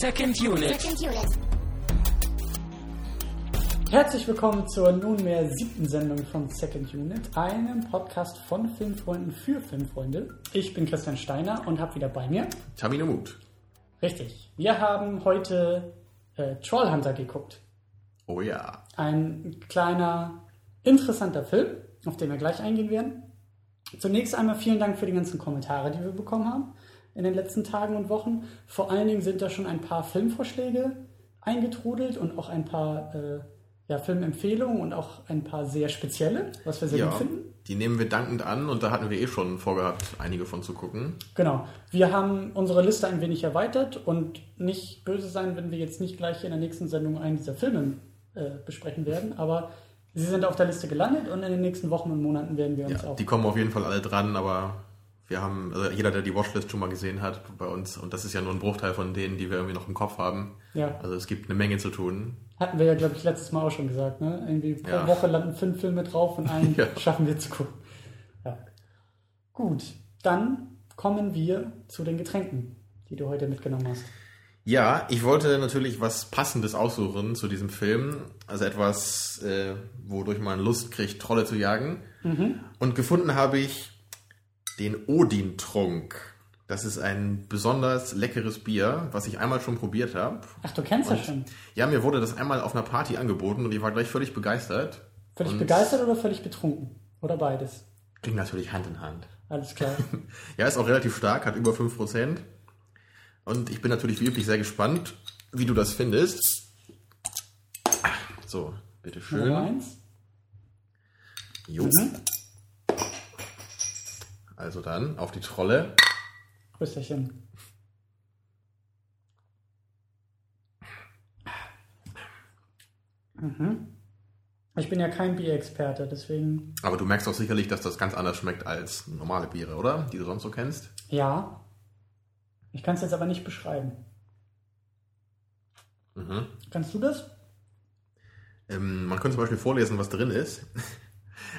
Second Unit. Second Unit. Herzlich willkommen zur nunmehr siebten Sendung von Second Unit, einem Podcast von Filmfreunden für Filmfreunde. Ich bin Christian Steiner und habe wieder bei mir. Tamino Mut. Richtig. Wir haben heute äh, Trollhunter geguckt. Oh ja. Ein kleiner, interessanter Film, auf den wir gleich eingehen werden. Zunächst einmal vielen Dank für die ganzen Kommentare, die wir bekommen haben in den letzten Tagen und Wochen. Vor allen Dingen sind da schon ein paar Filmvorschläge eingetrudelt und auch ein paar äh, ja, Filmempfehlungen und auch ein paar sehr spezielle, was wir sehr ja. gut finden. Die nehmen wir dankend an und da hatten wir eh schon vorgehabt, einige von zu gucken. Genau. Wir haben unsere Liste ein wenig erweitert und nicht böse sein, wenn wir jetzt nicht gleich in der nächsten Sendung einen dieser Filme äh, besprechen werden, aber sie sind auf der Liste gelandet und in den nächsten Wochen und Monaten werden wir uns Ja, auch. die kommen auf jeden Fall alle dran, aber wir haben, also jeder, der die Watchlist schon mal gesehen hat bei uns, und das ist ja nur ein Bruchteil von denen, die wir irgendwie noch im Kopf haben. Ja. Also es gibt eine Menge zu tun. Hatten wir ja, glaube ich, letztes Mal auch schon gesagt, ne? Irgendwie pro Ja. Woche landen fünf Filme drauf und einen Ja. schaffen wir zu gucken. Ja. Gut, dann kommen wir zu den Getränken, die du heute mitgenommen hast. Ja, ich wollte natürlich was Passendes aussuchen zu diesem Film. Also etwas, äh, wodurch man Lust kriegt, Trolle zu jagen. Und gefunden habe ich den Odin-Trunk. Das ist ein besonders leckeres Bier, was ich einmal schon probiert habe. Ach, du kennst das schon. Ja, mir wurde das einmal auf einer Party angeboten und ich war gleich völlig begeistert. Völlig und begeistert oder völlig betrunken? Oder beides? Ging natürlich Hand in Hand. Alles klar. Ja, ist auch relativ stark, hat über 5%. Und ich bin natürlich wie üblich sehr gespannt, wie du das findest. So, Nummer bitteschön. eins. Jo. Also dann auf die Trolle. Prösterchen. Mhm. Ich bin ja kein Bierexperte, deswegen Aber du merkst doch sicherlich, dass das ganz anders schmeckt als normale Biere, oder? Die du sonst so kennst. ja. Ich kann es jetzt aber nicht beschreiben. Mhm. Kannst du das? Ähm, man könnte zum Beispiel vorlesen, was drin ist.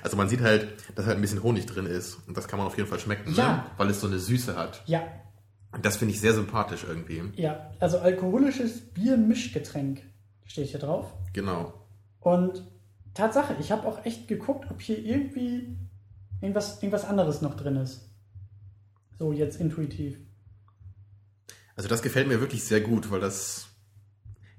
Also man sieht halt, dass halt ein bisschen Honig drin ist. Und das kann man auf jeden Fall schmecken, Ja. ne? weil es so eine Süße hat. Ja, Und das finde ich sehr sympathisch irgendwie. ja. Also alkoholisches Bier-Mischgetränk steht hier drauf. Genau. Und Tatsache, ich habe auch echt geguckt, ob hier irgendwie irgendwas, irgendwas anderes noch drin ist. So jetzt intuitiv. Also das gefällt mir wirklich sehr gut, weil das...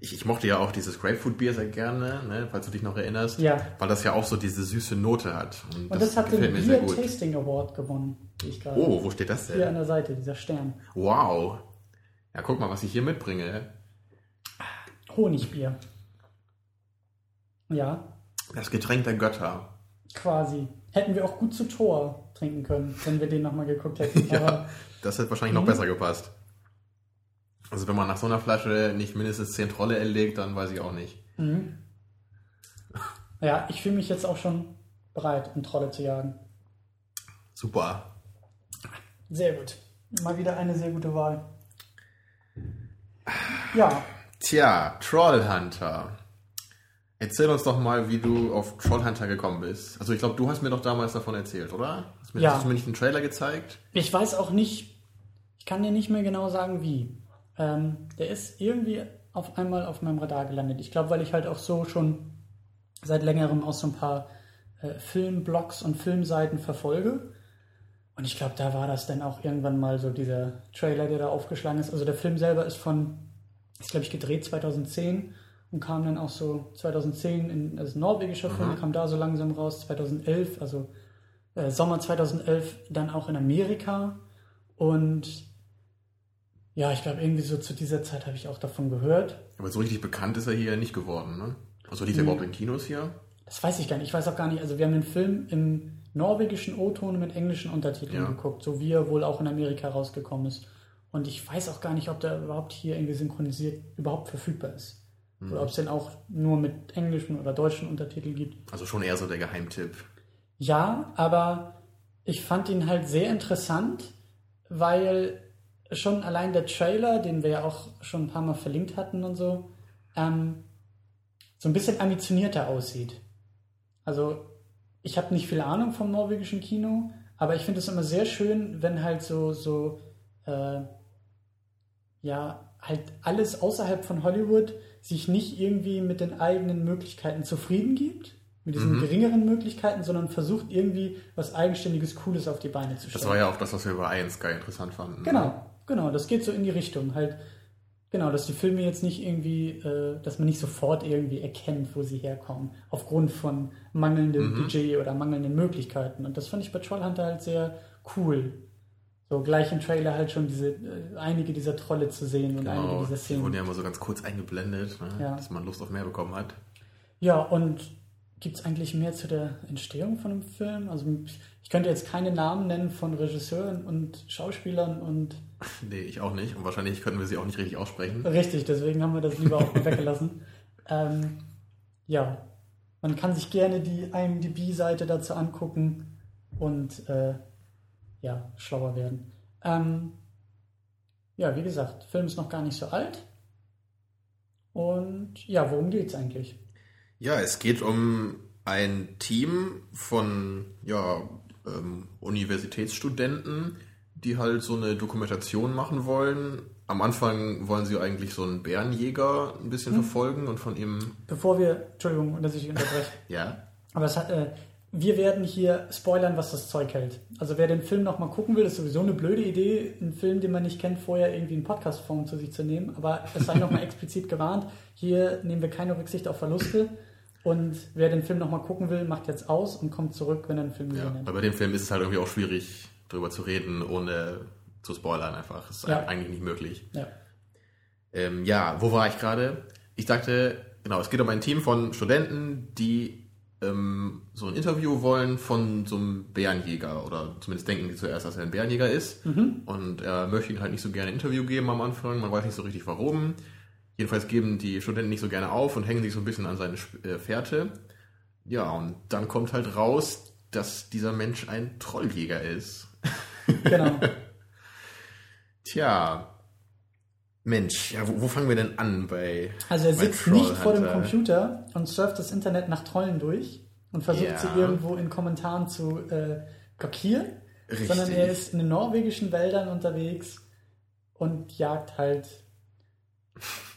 Ich, ich mochte ja auch dieses Grapefruit-Bier sehr gerne, ne? falls du dich noch erinnerst. Ja. Weil das ja auch so diese süße Note hat. Und, Und das, hat den Beer Tasting Award gewonnen, ich gerade. Oh, wo steht das Hier denn? an der Seite, dieser Stern. Wow. Ja, guck mal, was ich hier mitbringe. Honigbier. Ja, Das Getränk der Götter. quasi. Hätten wir auch gut zu Tor trinken können, wenn wir den nochmal geguckt hätten. Ja, das hätte wahrscheinlich Mhm. noch besser gepasst. Also wenn man nach so einer Flasche nicht mindestens 10 Trolle erlegt, dann weiß ich auch nicht. ja, ich fühle mich jetzt auch schon bereit, um Trolle zu jagen. Super. Sehr gut. Mal wieder eine sehr gute Wahl. Ja, Tja, Trollhunter. Erzähl uns doch mal, wie du auf Trollhunter gekommen bist. Also ich glaube, du hast mir doch damals davon erzählt, oder? Hast, mir, Ja. hast du mir nicht einen Trailer gezeigt? ich weiß auch nicht, ich kann dir nicht mehr genau sagen, wie. Ähm, der ist irgendwie auf einmal auf meinem Radar gelandet. Ich glaube, weil ich halt auch so schon seit längerem auch so ein paar äh, Filmblogs und Filmseiten verfolge. Und ich glaube, da war das dann auch irgendwann mal so dieser Trailer, der da aufgeschlagen ist. Also der Film selber ist von, ist glaube ich gedreht 2010 und kam dann auch so 2010 in, also ein norwegischer Film, kam da so langsam raus, 2011, also äh, Sommer 2011 dann auch in Amerika. Und ja, ich glaube, irgendwie so zu dieser Zeit habe ich auch davon gehört. Aber so richtig bekannt ist er hier ja nicht geworden, ne? Also lief er überhaupt in Kinos hier? Das weiß ich gar nicht. Ich weiß auch gar nicht. Also wir haben den Film im norwegischen O-Ton mit englischen Untertiteln Ja. geguckt, so wie er wohl auch in Amerika rausgekommen ist. Und ich weiß auch gar nicht, ob der überhaupt hier irgendwie synchronisiert überhaupt verfügbar ist. Mhm. Oder ob es den auch nur mit englischen oder deutschen Untertiteln gibt. Also schon eher so der Geheimtipp. Ja, aber ich fand ihn halt sehr interessant, weil schon allein der Trailer, den wir ja auch schon ein paar Mal verlinkt hatten und so, ähm, so ein bisschen ambitionierter aussieht. Also ich habe nicht viel Ahnung vom norwegischen Kino, aber ich finde es immer sehr schön, wenn halt so, so äh, ja, halt alles außerhalb von Hollywood sich nicht irgendwie mit den eigenen Möglichkeiten zufrieden gibt, mit diesen mhm. geringeren Möglichkeiten, sondern versucht irgendwie was Eigenständiges, Cooles auf die Beine zu stellen. Das war ja auch das, was wir bei Iron Sky interessant fanden. Genau, ne? Genau, das geht so in die Richtung. Halt, genau, dass die Filme jetzt nicht irgendwie, äh, dass man nicht sofort irgendwie erkennt, wo sie herkommen, aufgrund von mangelndem mhm. Budget oder mangelnden Möglichkeiten. Und das fand ich bei Trollhunter halt sehr cool. So gleich im Trailer halt schon diese äh, einige dieser Trolle zu sehen und genau, einige dieser Szenen. Die wurden ja immer so ganz kurz eingeblendet, ne? ja. dass man Lust auf mehr bekommen hat. Ja, und gibt es eigentlich mehr zu der Entstehung von dem Film? Also ich könnte jetzt keine Namen nennen von Regisseuren und Schauspielern und. Nee, ich auch nicht. Und wahrscheinlich könnten wir sie auch nicht richtig aussprechen. Richtig, deswegen haben wir das lieber auch weggelassen. Ähm, ja, man kann sich gerne die IMDb-Seite dazu angucken und äh, ja, schlauer werden. Ähm, ja, wie gesagt, Film ist noch gar nicht so alt. Und ja, worum geht es eigentlich? Ja, es geht um ein Team von ja, ähm, Universitätsstudenten, die halt so eine Dokumentation machen wollen. Am Anfang wollen sie eigentlich so einen Bärenjäger ein bisschen hm. verfolgen und von ihm. Bevor wir, Entschuldigung, dass ich unterbreche. ja. Aber es hat, äh, wir werden hier spoilern, was das Zeug hält. Also wer den Film nochmal gucken will, ist sowieso eine blöde Idee, einen Film, den man nicht kennt, vorher irgendwie in Podcastform zu sich zu nehmen. Aber es sei nochmal explizit gewarnt, hier nehmen wir keine Rücksicht auf Verluste. Und wer den Film nochmal gucken will, macht jetzt aus und kommt zurück, wenn er den Film gesehen ja, hat. Aber bei dem Film ist es halt irgendwie auch schwierig, darüber zu reden, ohne zu spoilern einfach. Das ist ja. eigentlich nicht möglich. Ja. Ähm, ja, wo war ich gerade? Ich sagte, genau, es geht um ein Team von Studenten, die ähm, so ein Interview wollen von so einem Bärenjäger oder zumindest denken die zuerst, dass er ein Bärenjäger ist. Mhm. Und er möchte ihnen halt nicht so gerne ein Interview geben am Anfang. Man weiß nicht so richtig warum. Jedenfalls geben die Studenten nicht so gerne auf und hängen sich so ein bisschen an seine äh, Fährte. Ja, und dann kommt halt raus, dass dieser Mensch ein Trolljäger ist. Genau. Tja. Mensch, ja, wo, wo, fangen wir denn an bei. Also er sitzt nicht vor dem Computer und surft das Internet nach Trollen durch und versucht ja. sie irgendwo in Kommentaren zu äh, blockieren, Richtig. sondern er ist in den norwegischen Wäldern unterwegs und jagt halt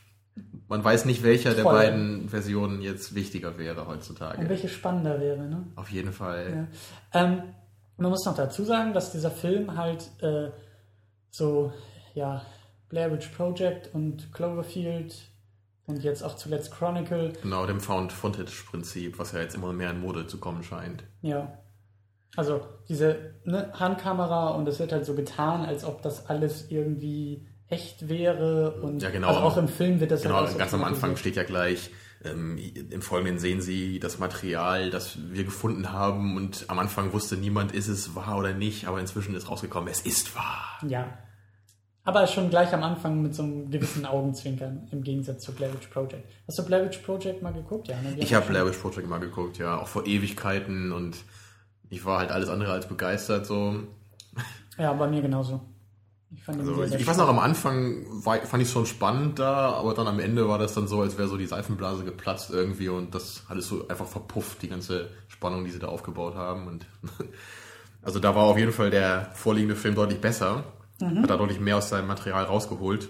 man weiß nicht, welcher Voll. der beiden Versionen jetzt wichtiger wäre heutzutage. Und welche spannender wäre, ne? Auf jeden Fall. Ja. Ähm, man muss noch dazu sagen, dass dieser Film halt äh, so, ja, Blair Witch Project und Cloverfield und jetzt auch zuletzt Chronicle. Genau, dem Found-Footage-Prinzip, was ja jetzt immer mehr in Mode zu kommen scheint. Ja. Also diese ne, Handkamera und es wird halt so getan, als ob das alles irgendwie echt wäre und ja, genau. also auch im Film wird das genau, ja ganz am Anfang steht ja gleich ähm, im Folgenden sehen Sie das Material, das wir gefunden haben und am Anfang wusste niemand, ist es wahr oder nicht, aber inzwischen ist rausgekommen, es ist wahr. Ja. Aber schon gleich am Anfang mit so einem gewissen Augenzwinkern im Gegensatz zu Blair Witch Project. Hast du Blair Witch Project mal geguckt? Ja, ne? Ich habe Blair Witch Project mal geguckt, ja, auch vor Ewigkeiten und ich war halt alles andere als begeistert so. Ja, bei mir genauso. Ich, also, ich, ich weiß noch, am Anfang war, fand ich es schon spannend da, aber dann am Ende war das dann so, als wäre so die Seifenblase geplatzt irgendwie und das alles so einfach verpufft, die ganze Spannung, die sie da aufgebaut haben. Und also da war auf jeden Fall der vorliegende Film deutlich besser. Mhm. Hat da deutlich mehr aus seinem Material rausgeholt.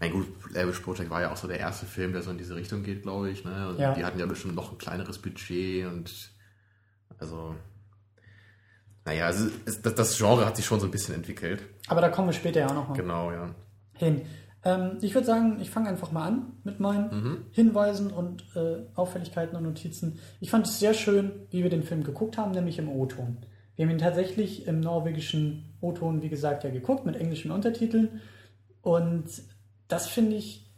Mein gut, Lavish Project war ja auch so der erste Film, der so in diese Richtung geht, glaube ich. Ne? Also ja. Die hatten ja bestimmt noch ein kleineres Budget und also naja, also das, Genre hat sich schon so ein bisschen entwickelt. Aber da kommen wir später ja auch noch mal genau, ja. hin. Ähm, ich würde sagen, ich fange einfach mal an mit meinen mhm. Hinweisen und äh, Auffälligkeiten und Notizen. Ich fand es sehr schön, wie wir den Film geguckt haben, nämlich im O-Ton. Wir haben ihn tatsächlich im norwegischen O-Ton, wie gesagt, ja geguckt, mit englischen Untertiteln. Und das finde ich,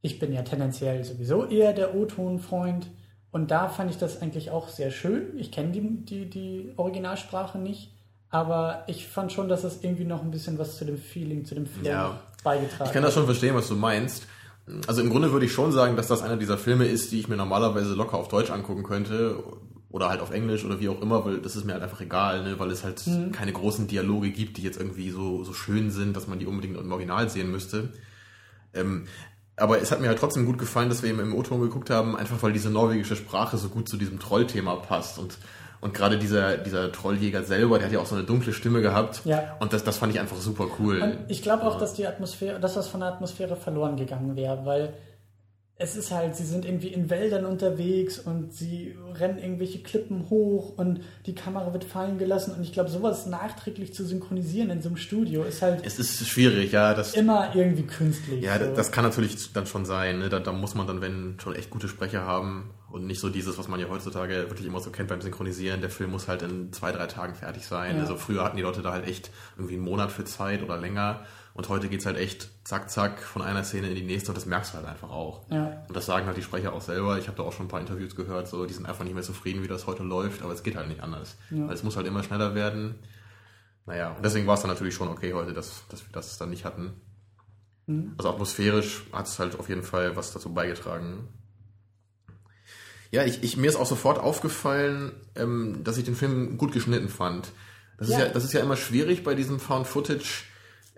ich bin ja tendenziell sowieso eher der O-Ton-Freund. Und da fand ich das eigentlich auch sehr schön. Ich kenne die, die, die Originalsprache nicht, aber ich fand schon, dass es irgendwie noch ein bisschen was zu dem Feeling, zu dem Film ja. beigetragen hat. Ich kann das schon verstehen, was du meinst. Also im Grunde würde ich schon sagen, dass das einer dieser Filme ist, die ich mir normalerweise locker auf Deutsch angucken könnte oder halt auf Englisch oder wie auch immer, weil das ist mir halt einfach egal, ne? weil es halt mhm. keine großen Dialoge gibt, die jetzt irgendwie so, so schön sind, dass man die unbedingt im Original sehen müsste. Ähm, aber es hat mir halt trotzdem gut gefallen, dass wir eben im O-Ton geguckt haben, einfach weil diese norwegische Sprache so gut zu diesem Trollthema passt und Und gerade dieser, dieser Trolljäger selber, der hat ja auch so eine dunkle Stimme gehabt. Ja. Und das, das fand ich einfach super cool. Und ich glaube auch, dass die Atmosphäre, dass was von der Atmosphäre verloren gegangen wäre, weil es ist halt, sie sind irgendwie in Wäldern unterwegs und sie rennen irgendwelche Klippen hoch und die Kamera wird fallen gelassen und ich glaube, sowas nachträglich zu synchronisieren in so einem Studio ist halt Es ist schwierig, ja. Das, immer irgendwie künstlich. ja, so. das kann natürlich dann schon sein. Ne? Da, da muss man dann, wenn schon echt gute Sprecher haben und nicht so dieses, was man ja heutzutage wirklich immer so kennt beim Synchronisieren. Der Film muss halt in zwei, drei Tagen fertig sein. Ja. Also früher hatten die Leute da halt echt irgendwie einen Monat für Zeit oder länger. Und heute geht's halt echt zack, zack von einer Szene in die nächste und das merkst du halt einfach auch. Ja. Und das sagen halt die Sprecher auch selber. Ich habe da auch schon ein paar Interviews gehört, so die sind einfach nicht mehr zufrieden, wie das heute läuft, aber es geht halt nicht anders. Ja. Weil es muss halt immer schneller werden. Naja, und deswegen war es dann natürlich schon okay heute, dass, dass wir das dann nicht hatten. Mhm. Also atmosphärisch hat es halt auf jeden Fall was dazu beigetragen. Ja, ich, ich, mir ist auch sofort aufgefallen, ähm, dass ich den Film gut geschnitten fand. Das, Ja. ist ja, das ist ja immer schwierig bei diesem Found Footage,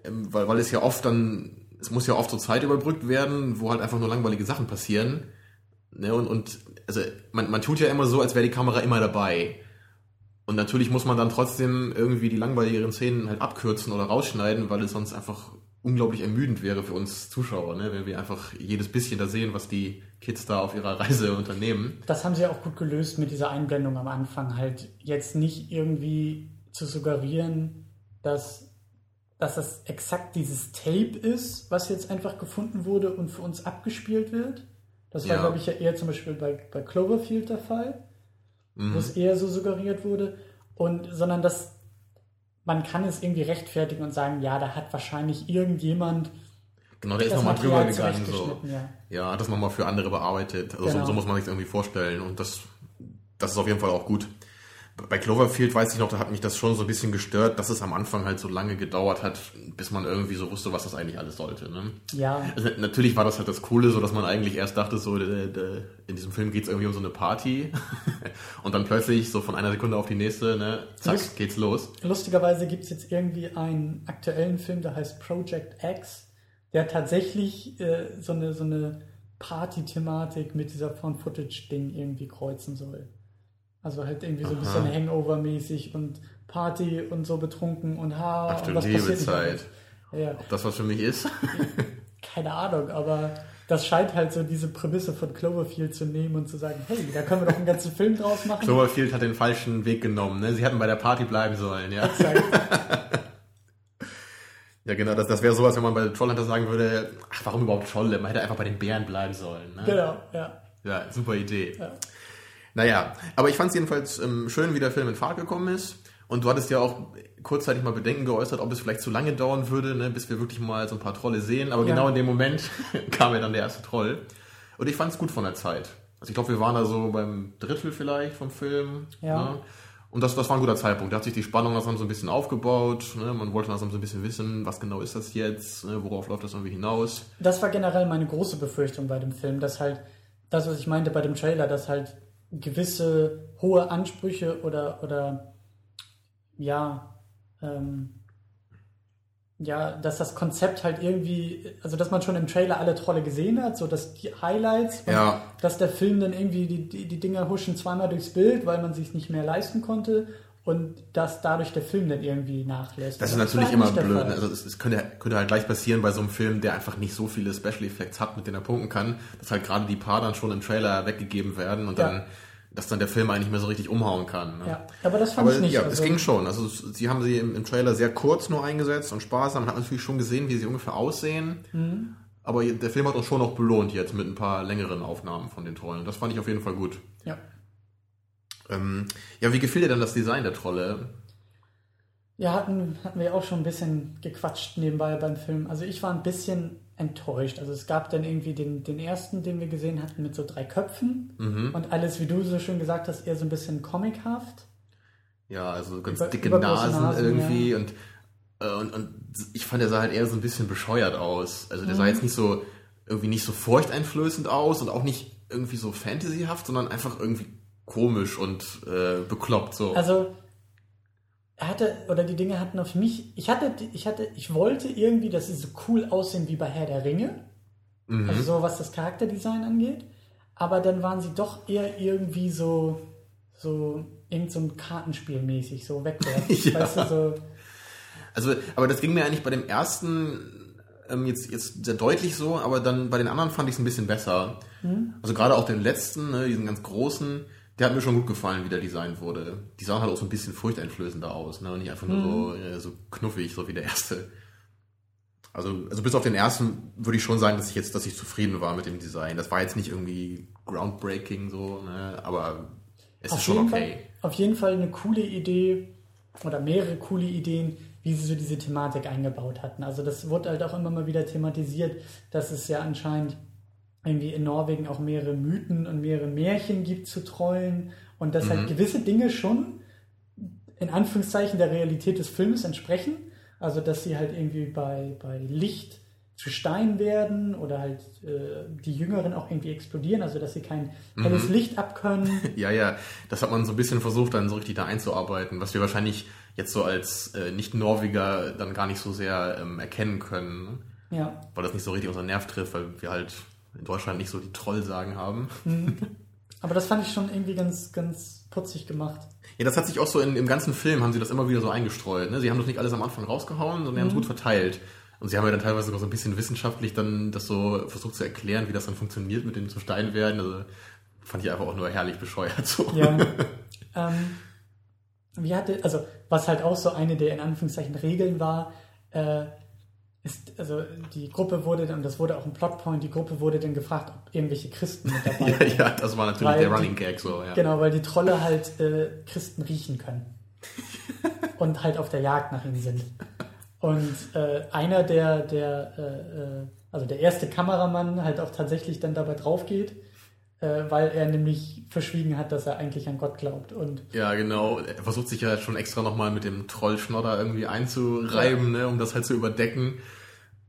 weil, weil es ja oft dann, es muss ja oft so Zeit überbrückt werden, wo halt einfach nur langweilige Sachen passieren. Ne, und, und also man, man tut ja immer so, als wäre die Kamera immer dabei. Und natürlich muss man dann trotzdem irgendwie die langweiligeren Szenen halt abkürzen oder rausschneiden, weil es sonst einfach unglaublich ermüdend wäre für uns Zuschauer, ne? wenn wir einfach jedes bisschen da sehen, was die Kids da auf ihrer Reise unternehmen. Das haben sie auch gut gelöst mit dieser Einblendung am Anfang, halt jetzt nicht irgendwie zu suggerieren, dass, dass das exakt dieses Tape ist, was jetzt einfach gefunden wurde und für uns abgespielt wird. Das war, Ja. glaube ich, ja eher zum Beispiel bei, bei Cloverfield der Fall, Mhm. wo es eher so suggeriert wurde. Und, sondern dass man kann es irgendwie rechtfertigen und sagen, ja, da hat wahrscheinlich irgendjemand Genau, der ist nochmal drüber gegangen. So. ja. Ja, hat das nochmal für andere bearbeitet. Also Genau. so, so muss man sich irgendwie vorstellen. Und das, das ist auf jeden Fall auch gut. Bei Cloverfield weiß ich noch, da hat mich das schon so ein bisschen gestört, dass es am Anfang halt so lange gedauert hat, bis man irgendwie so wusste, was das eigentlich alles sollte. Ne? Ja, Also, natürlich war das halt das Coole, so dass man eigentlich erst dachte, so der, der, in diesem Film geht es irgendwie um so eine Party und dann plötzlich so von einer Sekunde auf die nächste, ne, zack, Lust- geht's los. Lustigerweise gibt es jetzt irgendwie einen aktuellen Film, der heißt Project X, der tatsächlich äh, so eine, so eine Party-Thematik mit dieser Found-Footage-Ding irgendwie kreuzen soll. Also halt irgendwie so ein bisschen. Hangover-mäßig und Party und so betrunken und ha Ach und du was liebe Zeit. Ja, Ob das was für mich ist? keine Ahnung, aber das scheint halt so diese Prämisse von Cloverfield zu nehmen und zu sagen, hey, da können wir doch einen ganzen Film draus machen. Cloverfield hat den falschen Weg genommen, ne? Sie hätten bei der Party bleiben sollen, ja. Exakt. Ja, genau, das, das wäre sowas, wenn man bei Trollhunter sagen würde, ach, warum überhaupt Trolle? Man hätte einfach bei den Bären bleiben sollen. Ne? genau, ja. Ja, super Idee. Ja. Naja, aber ich fand es jedenfalls ähm, schön, wie der Film in Fahrt gekommen ist. Und du hattest ja auch kurzzeitig mal Bedenken geäußert, ob es vielleicht zu lange dauern würde, ne, bis wir wirklich mal so ein paar Trolle sehen. Aber Ja. genau in dem Moment kam ja dann der erste Troll. Und ich fand es gut von der Zeit. Also ich glaube, wir waren da so beim Drittel vielleicht vom Film. Ja. Ne? Und das, das war ein guter Zeitpunkt. Da hat sich die Spannung langsam so ein bisschen aufgebaut. Ne? Man wollte langsam so ein bisschen wissen, was genau ist das jetzt, ne? worauf läuft das irgendwie hinaus. Das war generell meine große Befürchtung bei dem Film, dass halt das, was ich meinte bei dem Trailer, dass halt gewisse hohe Ansprüche oder, oder ja, ähm, ja, dass das Konzept halt irgendwie, also dass man schon im Trailer alle Trolle gesehen hat, so dass die Highlights, Ja. dass der Film dann irgendwie die, die, die Dinger huschen zweimal durchs Bild, weil man sich nicht mehr leisten konnte und dass dadurch der Film dann irgendwie nachlässt. Das ist natürlich immer blöd. Also es, es könnte, könnte halt gleich passieren bei so einem Film, der einfach nicht so viele Special Effects hat, mit denen er punkten kann, dass halt gerade die paar dann schon im Trailer weggegeben werden und Ja. dann, dass dann der Film eigentlich nicht mehr so richtig umhauen kann. Ne? Ja, aber das fand Aber ich nicht. ja, also, es ging schon. Also sie haben sie im, im Trailer sehr kurz nur eingesetzt und sparsam. Man hat natürlich schon gesehen, wie sie ungefähr aussehen. Mhm. Aber der Film hat uns schon noch belohnt jetzt mit ein paar längeren Aufnahmen von den Trollen. Das fand ich auf jeden Fall gut. Ja. Ähm, ja, wie gefiel dir denn das Design der Trolle? Ja, hatten, hatten wir auch schon ein bisschen gequatscht nebenbei beim Film. Also ich war ein bisschen enttäuscht. Also es gab dann irgendwie den, den ersten, den wir gesehen hatten, mit so drei Köpfen Mhm. und alles, wie du so schön gesagt hast, eher so ein bisschen comichaft. Ja, also ganz Über- dicke Nasen, Nasen, irgendwie und, äh, und, und ich fand, der sah halt eher so ein bisschen bescheuert aus. Also der sah Mhm. jetzt nicht so, irgendwie nicht so furchteinflößend aus und auch nicht irgendwie so fantasyhaft, sondern einfach irgendwie komisch und äh, bekloppt so. Also er hatte, oder die Dinge hatten auf mich, ich hatte, ich hatte, ich wollte irgendwie, dass sie so cool aussehen wie bei Herr der Ringe. Mhm. Also so was das Charakterdesign angeht. Aber dann waren sie doch eher irgendwie so, so, irgend so ein Kartenspiel mäßig, so wegwerfen. ja. Weißt du, so. Also, aber das ging mir eigentlich bei dem ersten ähm, jetzt, jetzt sehr deutlich so, aber dann bei den anderen fand ich es ein bisschen besser. Mhm. Also gerade auch den letzten, ne, diesen ganz großen, der hat mir schon gut gefallen, wie der designt wurde. Die sahen halt auch so ein bisschen furchteinflößender aus, ne? Und nicht einfach nur mhm. so, äh, so knuffig, so wie der erste. Also, also bis auf den ersten würde ich schon sagen, dass ich jetzt, dass ich zufrieden war mit dem Design. Das war jetzt nicht irgendwie groundbreaking so, ne? aber es auf ist schon okay. Fall, auf jeden Fall eine coole Idee oder mehrere coole Ideen, wie sie so diese Thematik eingebaut hatten. Also das wurde halt auch immer mal wieder thematisiert, dass es ja anscheinend irgendwie in Norwegen auch mehrere Mythen und mehrere Märchen gibt zu Trollen und dass halt mhm. halt gewisse Dinge schon in Anführungszeichen der Realität des Films entsprechen. Also dass sie halt irgendwie bei, bei Licht zu Stein werden oder halt äh, die Jüngeren auch irgendwie explodieren, also dass sie kein helles mhm. Licht abkönnen. ja, ja, das hat man so ein bisschen versucht dann so richtig da einzuarbeiten, was wir wahrscheinlich jetzt so als äh, Nicht-Norweger dann gar nicht so sehr ähm, erkennen können. Ne? Ja. Weil das nicht so richtig unseren Nerv trifft, weil wir halt in Deutschland nicht so die Trollsagen haben. Mhm. Aber das fand ich schon irgendwie ganz, ganz putzig gemacht. Ja, das hat sich auch so in, im ganzen Film, haben sie das immer wieder so eingestreut. Ne? Sie haben das nicht alles am Anfang rausgehauen, sondern mhm. haben es gut verteilt. Und sie haben ja dann teilweise sogar so ein bisschen wissenschaftlich dann das so versucht zu erklären, wie das dann funktioniert mit dem zu Stein werden. Also fand ich einfach auch nur herrlich bescheuert so. Ja. ähm, wie hatte, also was halt auch so eine der in Anführungszeichen Regeln war, äh, ist, also die Gruppe wurde dann, das wurde auch ein Plotpoint, die Gruppe wurde dann gefragt, ob irgendwelche Christen mit dabei ja, ja, das war natürlich der Running Gag so, ja. Genau, weil die Trolle halt äh, Christen riechen können. und halt auf der Jagd nach ihnen sind. Und äh, einer der, der äh, äh also der erste Kameramann halt auch tatsächlich dann dabei drauf geht weil er nämlich verschwiegen hat, dass er eigentlich an Gott glaubt. Und ja, genau. Er versucht sich ja schon extra nochmal mit dem Trollschnodder irgendwie einzureiben, ja. ne, um das halt zu überdecken.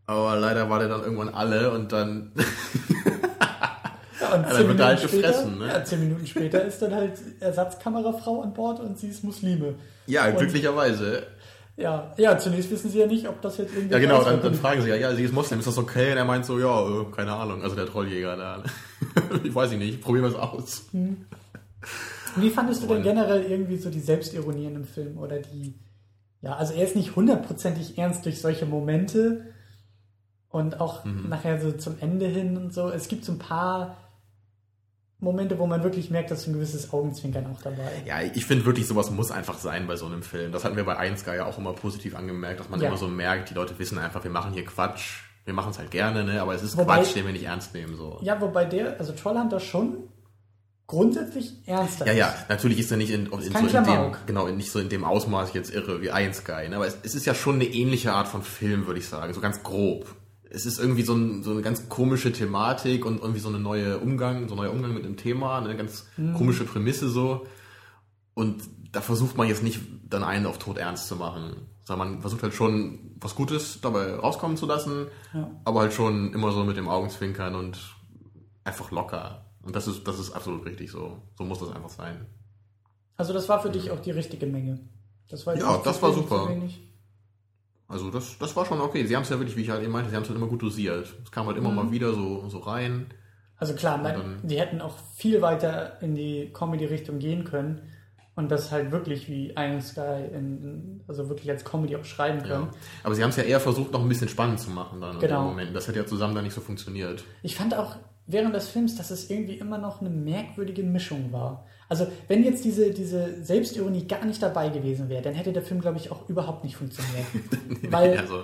Aber leider war der dann irgendwann alle und dann. ja, und zehn Minuten, halt später, gefressen, ne? ja, zehn Minuten später ist dann halt Ersatzkamerafrau an Bord und sie ist Muslime. Ja, glücklicherweise. Ja, ja, zunächst wissen sie ja nicht, ob das jetzt irgendwie. Ja, genau, dann, dann, fragen sie ja, ja, sie ist Moslem, ist das okay? Und er meint so, ja, äh, keine Ahnung, also der Trolljäger da. ich weiß nicht, probieren wir es aus. Hm. Wie fandest du denn generell irgendwie so die Selbstironie in dem Film oder die, ja, also er ist nicht hundertprozentig ernst durch solche Momente und auch mhm. nachher so zum Ende hin und so. Es gibt so ein paar Momente, wo man wirklich merkt, dass ein gewisses Augenzwinkern auch dabei ist. Ja, ich finde wirklich, sowas muss einfach sein bei so einem Film. Das hatten wir bei 1 ja auch immer positiv angemerkt, dass man ja. immer so merkt, die Leute wissen einfach, wir machen hier Quatsch. Wir machen es halt gerne, ne? aber es ist wobei, Quatsch, den wir nicht ernst nehmen. So. Ja, wobei der, also Trollhunter schon grundsätzlich ernster Ja, ja, natürlich ist er nicht in, in, so in dem, genau, nicht so in dem Ausmaß jetzt irre wie 1 ne? aber es, es ist ja schon eine ähnliche Art von Film, würde ich sagen, so ganz grob es ist irgendwie so, ein, so, eine ganz komische Thematik und irgendwie so eine neue Umgang, so ein neuer Umgang mit dem Thema, eine ganz mhm. komische Prämisse so. Und da versucht man jetzt nicht dann einen auf Tod ernst zu machen, sondern man versucht halt schon was Gutes dabei rauskommen zu lassen, ja. aber halt schon immer so mit dem Augenzwinkern und einfach locker. Und das ist, das ist absolut richtig so. So muss das einfach sein. Also das war für dich auch die richtige Menge. Das war ja, das war super. Also das, das war schon okay. Sie haben es ja wirklich, wie ich halt eben meinte, sie haben es halt immer gut dosiert. Es kam halt immer mhm. mal wieder so, so rein. Also klar, man, die hätten auch viel weiter in die Comedy-Richtung gehen können und das halt wirklich wie Iron Sky, in, in, also wirklich als Comedy auch schreiben können. Ja. Aber sie haben es ja eher versucht, noch ein bisschen spannend zu machen dann genau. in dem Moment. Das hat ja zusammen dann nicht so funktioniert. Ich fand auch während des Films, dass es irgendwie immer noch eine merkwürdige Mischung war. Also wenn jetzt diese, diese Selbstironie gar nicht dabei gewesen wäre, dann hätte der Film, glaube ich, auch überhaupt nicht funktioniert. Weil, also,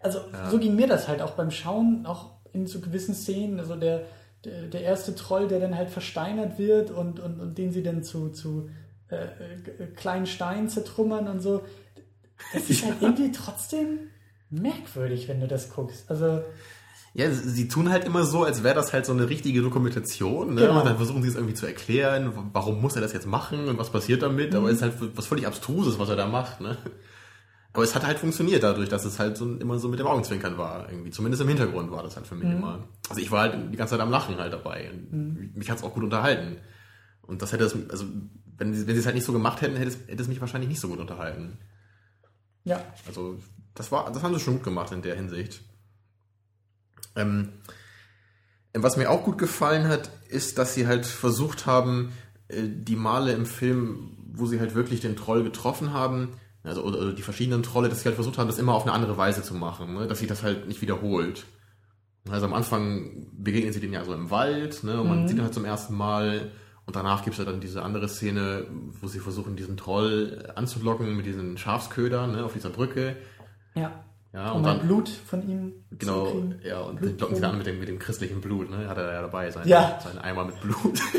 also ja. so ging mir das halt auch beim Schauen, auch in so gewissen Szenen. Also der, der, der erste Troll, der dann halt versteinert wird und, und, und den sie dann zu, zu äh, äh kleinen Steinen zertrümmern und so. Das ist halt irgendwie trotzdem merkwürdig, wenn du das guckst. Also ja, sie tun halt immer so, als wäre das halt so eine richtige Dokumentation. Ne? Genau. Und dann versuchen sie es irgendwie zu erklären, warum muss er das jetzt machen und was passiert damit. Mhm. Aber es ist halt was völlig Abstruses, was er da macht. Ne? Aber es hat halt funktioniert dadurch, dass es halt so immer so mit dem Augenzwinkern war. Irgendwie. Zumindest im Hintergrund war das halt für mich mhm. immer. Also ich war halt die ganze Zeit am Lachen halt dabei. Mhm. Mich hat es auch gut unterhalten. Und das hätte es, also wenn sie, wenn sie es halt nicht so gemacht hätten, hätte es, hätte es mich wahrscheinlich nicht so gut unterhalten. Ja. Also das war, das haben sie schon gut gemacht in der Hinsicht. Ähm, was mir auch gut gefallen hat, ist, dass sie halt versucht haben, äh, die Male im Film wo sie halt wirklich den Troll getroffen haben, also oder, oder die verschiedenen Trolle, dass sie halt versucht haben, das immer auf eine andere Weise zu machen, ne? dass sich das halt nicht wiederholt. Also am Anfang begegnen sie den ja so im Wald, ne? Und man sieht ihn halt zum ersten Mal. Und danach gibt es ja dann diese andere Szene, wo sie versuchen, diesen Troll anzulocken mit diesen Schafsködern ne? auf dieser Brücke. Ja. Ja, Um und ein dann, Blut von ihm genau, ja, und dann locken sie dann an mit dem, mit dem christlichen Blut, ne? Hat er ja dabei, seinen, Ja. seinen Eimer mit Blut.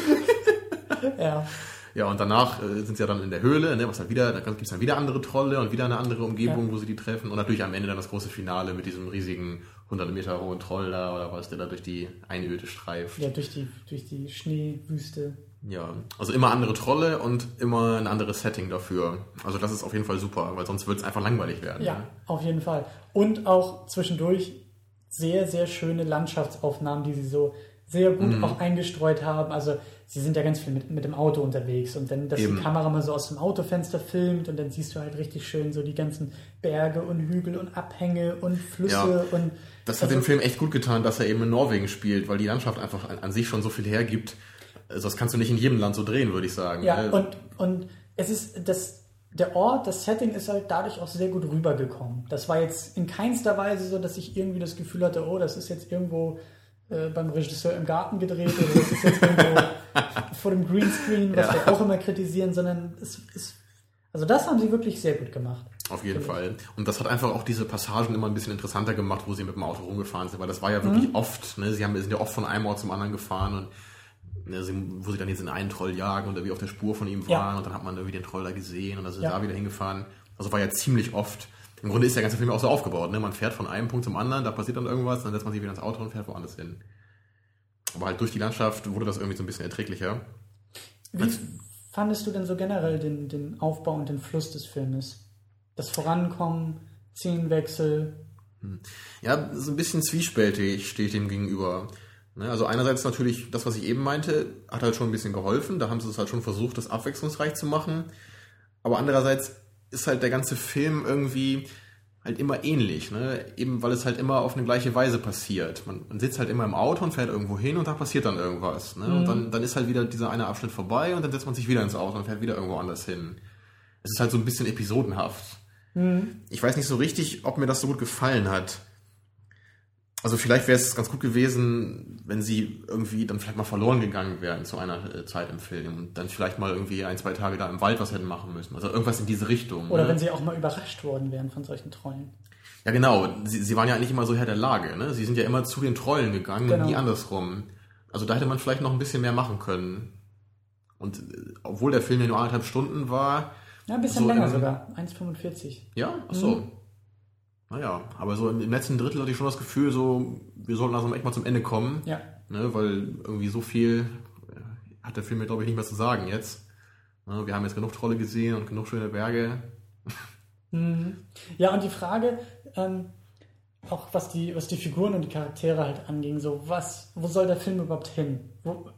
Ja. Ja, und danach äh, sind sie ja dann in der Höhle, ne, was halt wieder, da gibt es dann wieder andere Trolle und wieder eine andere Umgebung, Ja. wo sie die treffen. Und natürlich am Ende dann das große Finale mit diesem riesigen 100 Meter hohen Troll da oder was, der da durch die Einöde streift. ja, durch die, durch die Schneewüste. Ja, also immer andere Trolle und immer ein anderes Setting dafür. Also das ist auf jeden Fall super, weil sonst wird es einfach langweilig werden. Ja, ne? auf jeden Fall. Und auch zwischendurch sehr, sehr schöne Landschaftsaufnahmen, die sie so sehr gut Mhm. auch eingestreut haben. Also sie sind ja ganz viel mit, mit dem Auto unterwegs und dann, dass Eben. die Kamera mal so aus dem Autofenster filmt und dann siehst du halt richtig schön so die ganzen Berge und Hügel und Abhänge und Flüsse Ja. und Das hat Also- dem Film echt gut getan, dass er eben in Norwegen spielt, weil die Landschaft einfach an, an sich schon so viel hergibt. Also das kannst du nicht in jedem Land so drehen, würde ich sagen. Ja, ne? und, und es ist das, der Ort, das Setting ist halt dadurch auch sehr gut rübergekommen. Das war jetzt in keinster Weise so, dass ich irgendwie das Gefühl hatte, oh, das ist jetzt irgendwo äh, beim Regisseur im Garten gedreht oder das ist jetzt irgendwo vor dem Greenscreen, was Ja. wir auch immer kritisieren, sondern es ist, also das haben sie wirklich sehr gut gemacht. Auf jeden Fall. Und das hat einfach auch diese Passagen immer ein bisschen interessanter gemacht, wo sie mit dem Auto rumgefahren sind, weil das war ja wirklich Mhm. oft, ne, sie haben, sind ja oft von einem Ort zum anderen gefahren und ne, sie, wo sie dann jetzt in einen Troll jagen und irgendwie auf der Spur von ihm Ja. waren und dann hat man irgendwie den Troll da gesehen und dann sind Ja. da wieder hingefahren. Also war ja ziemlich oft. Im Grunde ist der ganze Film auch so aufgebaut, ne? Man fährt von einem Punkt zum anderen, da passiert dann irgendwas, dann setzt man sich wieder ins Auto und fährt woanders hin. Aber halt durch die Landschaft wurde das irgendwie so ein bisschen erträglicher. Wie fandest du denn so generell den, den Aufbau und den Fluss des Filmes? Das Vorankommen, Szenenwechsel, Ja, so ein bisschen zwiespältig stehe ich dem gegenüber. Ne, Also einerseits natürlich das, was ich eben meinte, hat halt schon ein bisschen geholfen. Da haben sie es halt schon versucht, das abwechslungsreich zu machen. Aber andererseits ist halt der ganze Film irgendwie halt immer ähnlich, ne? Eben weil es halt immer auf eine gleiche Weise passiert. Man, man sitzt halt immer im Auto und fährt irgendwo hin und da passiert dann irgendwas. Ne? Und dann, dann ist halt wieder dieser eine Abschnitt vorbei und dann setzt man sich wieder ins Auto und fährt wieder irgendwo anders hin. Es ist halt so ein bisschen episodenhaft. Ich weiß nicht so richtig, ob mir das so gut gefallen hat. Also vielleicht wäre es ganz gut gewesen, wenn sie irgendwie dann vielleicht mal verloren gegangen wären zu einer äh, Zeit im Film und dann vielleicht mal irgendwie ein, zwei Tage da im Wald was hätten machen müssen. Also irgendwas in diese Richtung. oder ne? wenn sie auch mal überrascht worden wären von solchen Trollen. Ja, genau. Sie, sie waren ja eigentlich immer so Herr der Lage. Ne? Sie sind ja immer zu den Trollen gegangen Genau. und nie andersrum. Also da hätte man vielleicht noch ein bisschen mehr machen können. Und äh, obwohl der Film ja nur anderthalb Stunden war, Ja, ein bisschen So länger sogar. 1,45. ja, ach so. Naja, aber so im letzten Drittel hatte ich schon das Gefühl, so, wir sollten langsam echt mal zum Ende kommen. Ja. Ne? Weil irgendwie so viel äh, hat der Film mir, glaube ich, nicht mehr zu sagen jetzt. Ne? Wir haben jetzt genug Trolle gesehen und genug schöne Berge. Ja, und die Frage, ähm, auch was die, was die Figuren und die Charaktere halt anging, so was, wo soll der Film überhaupt hin? Wo,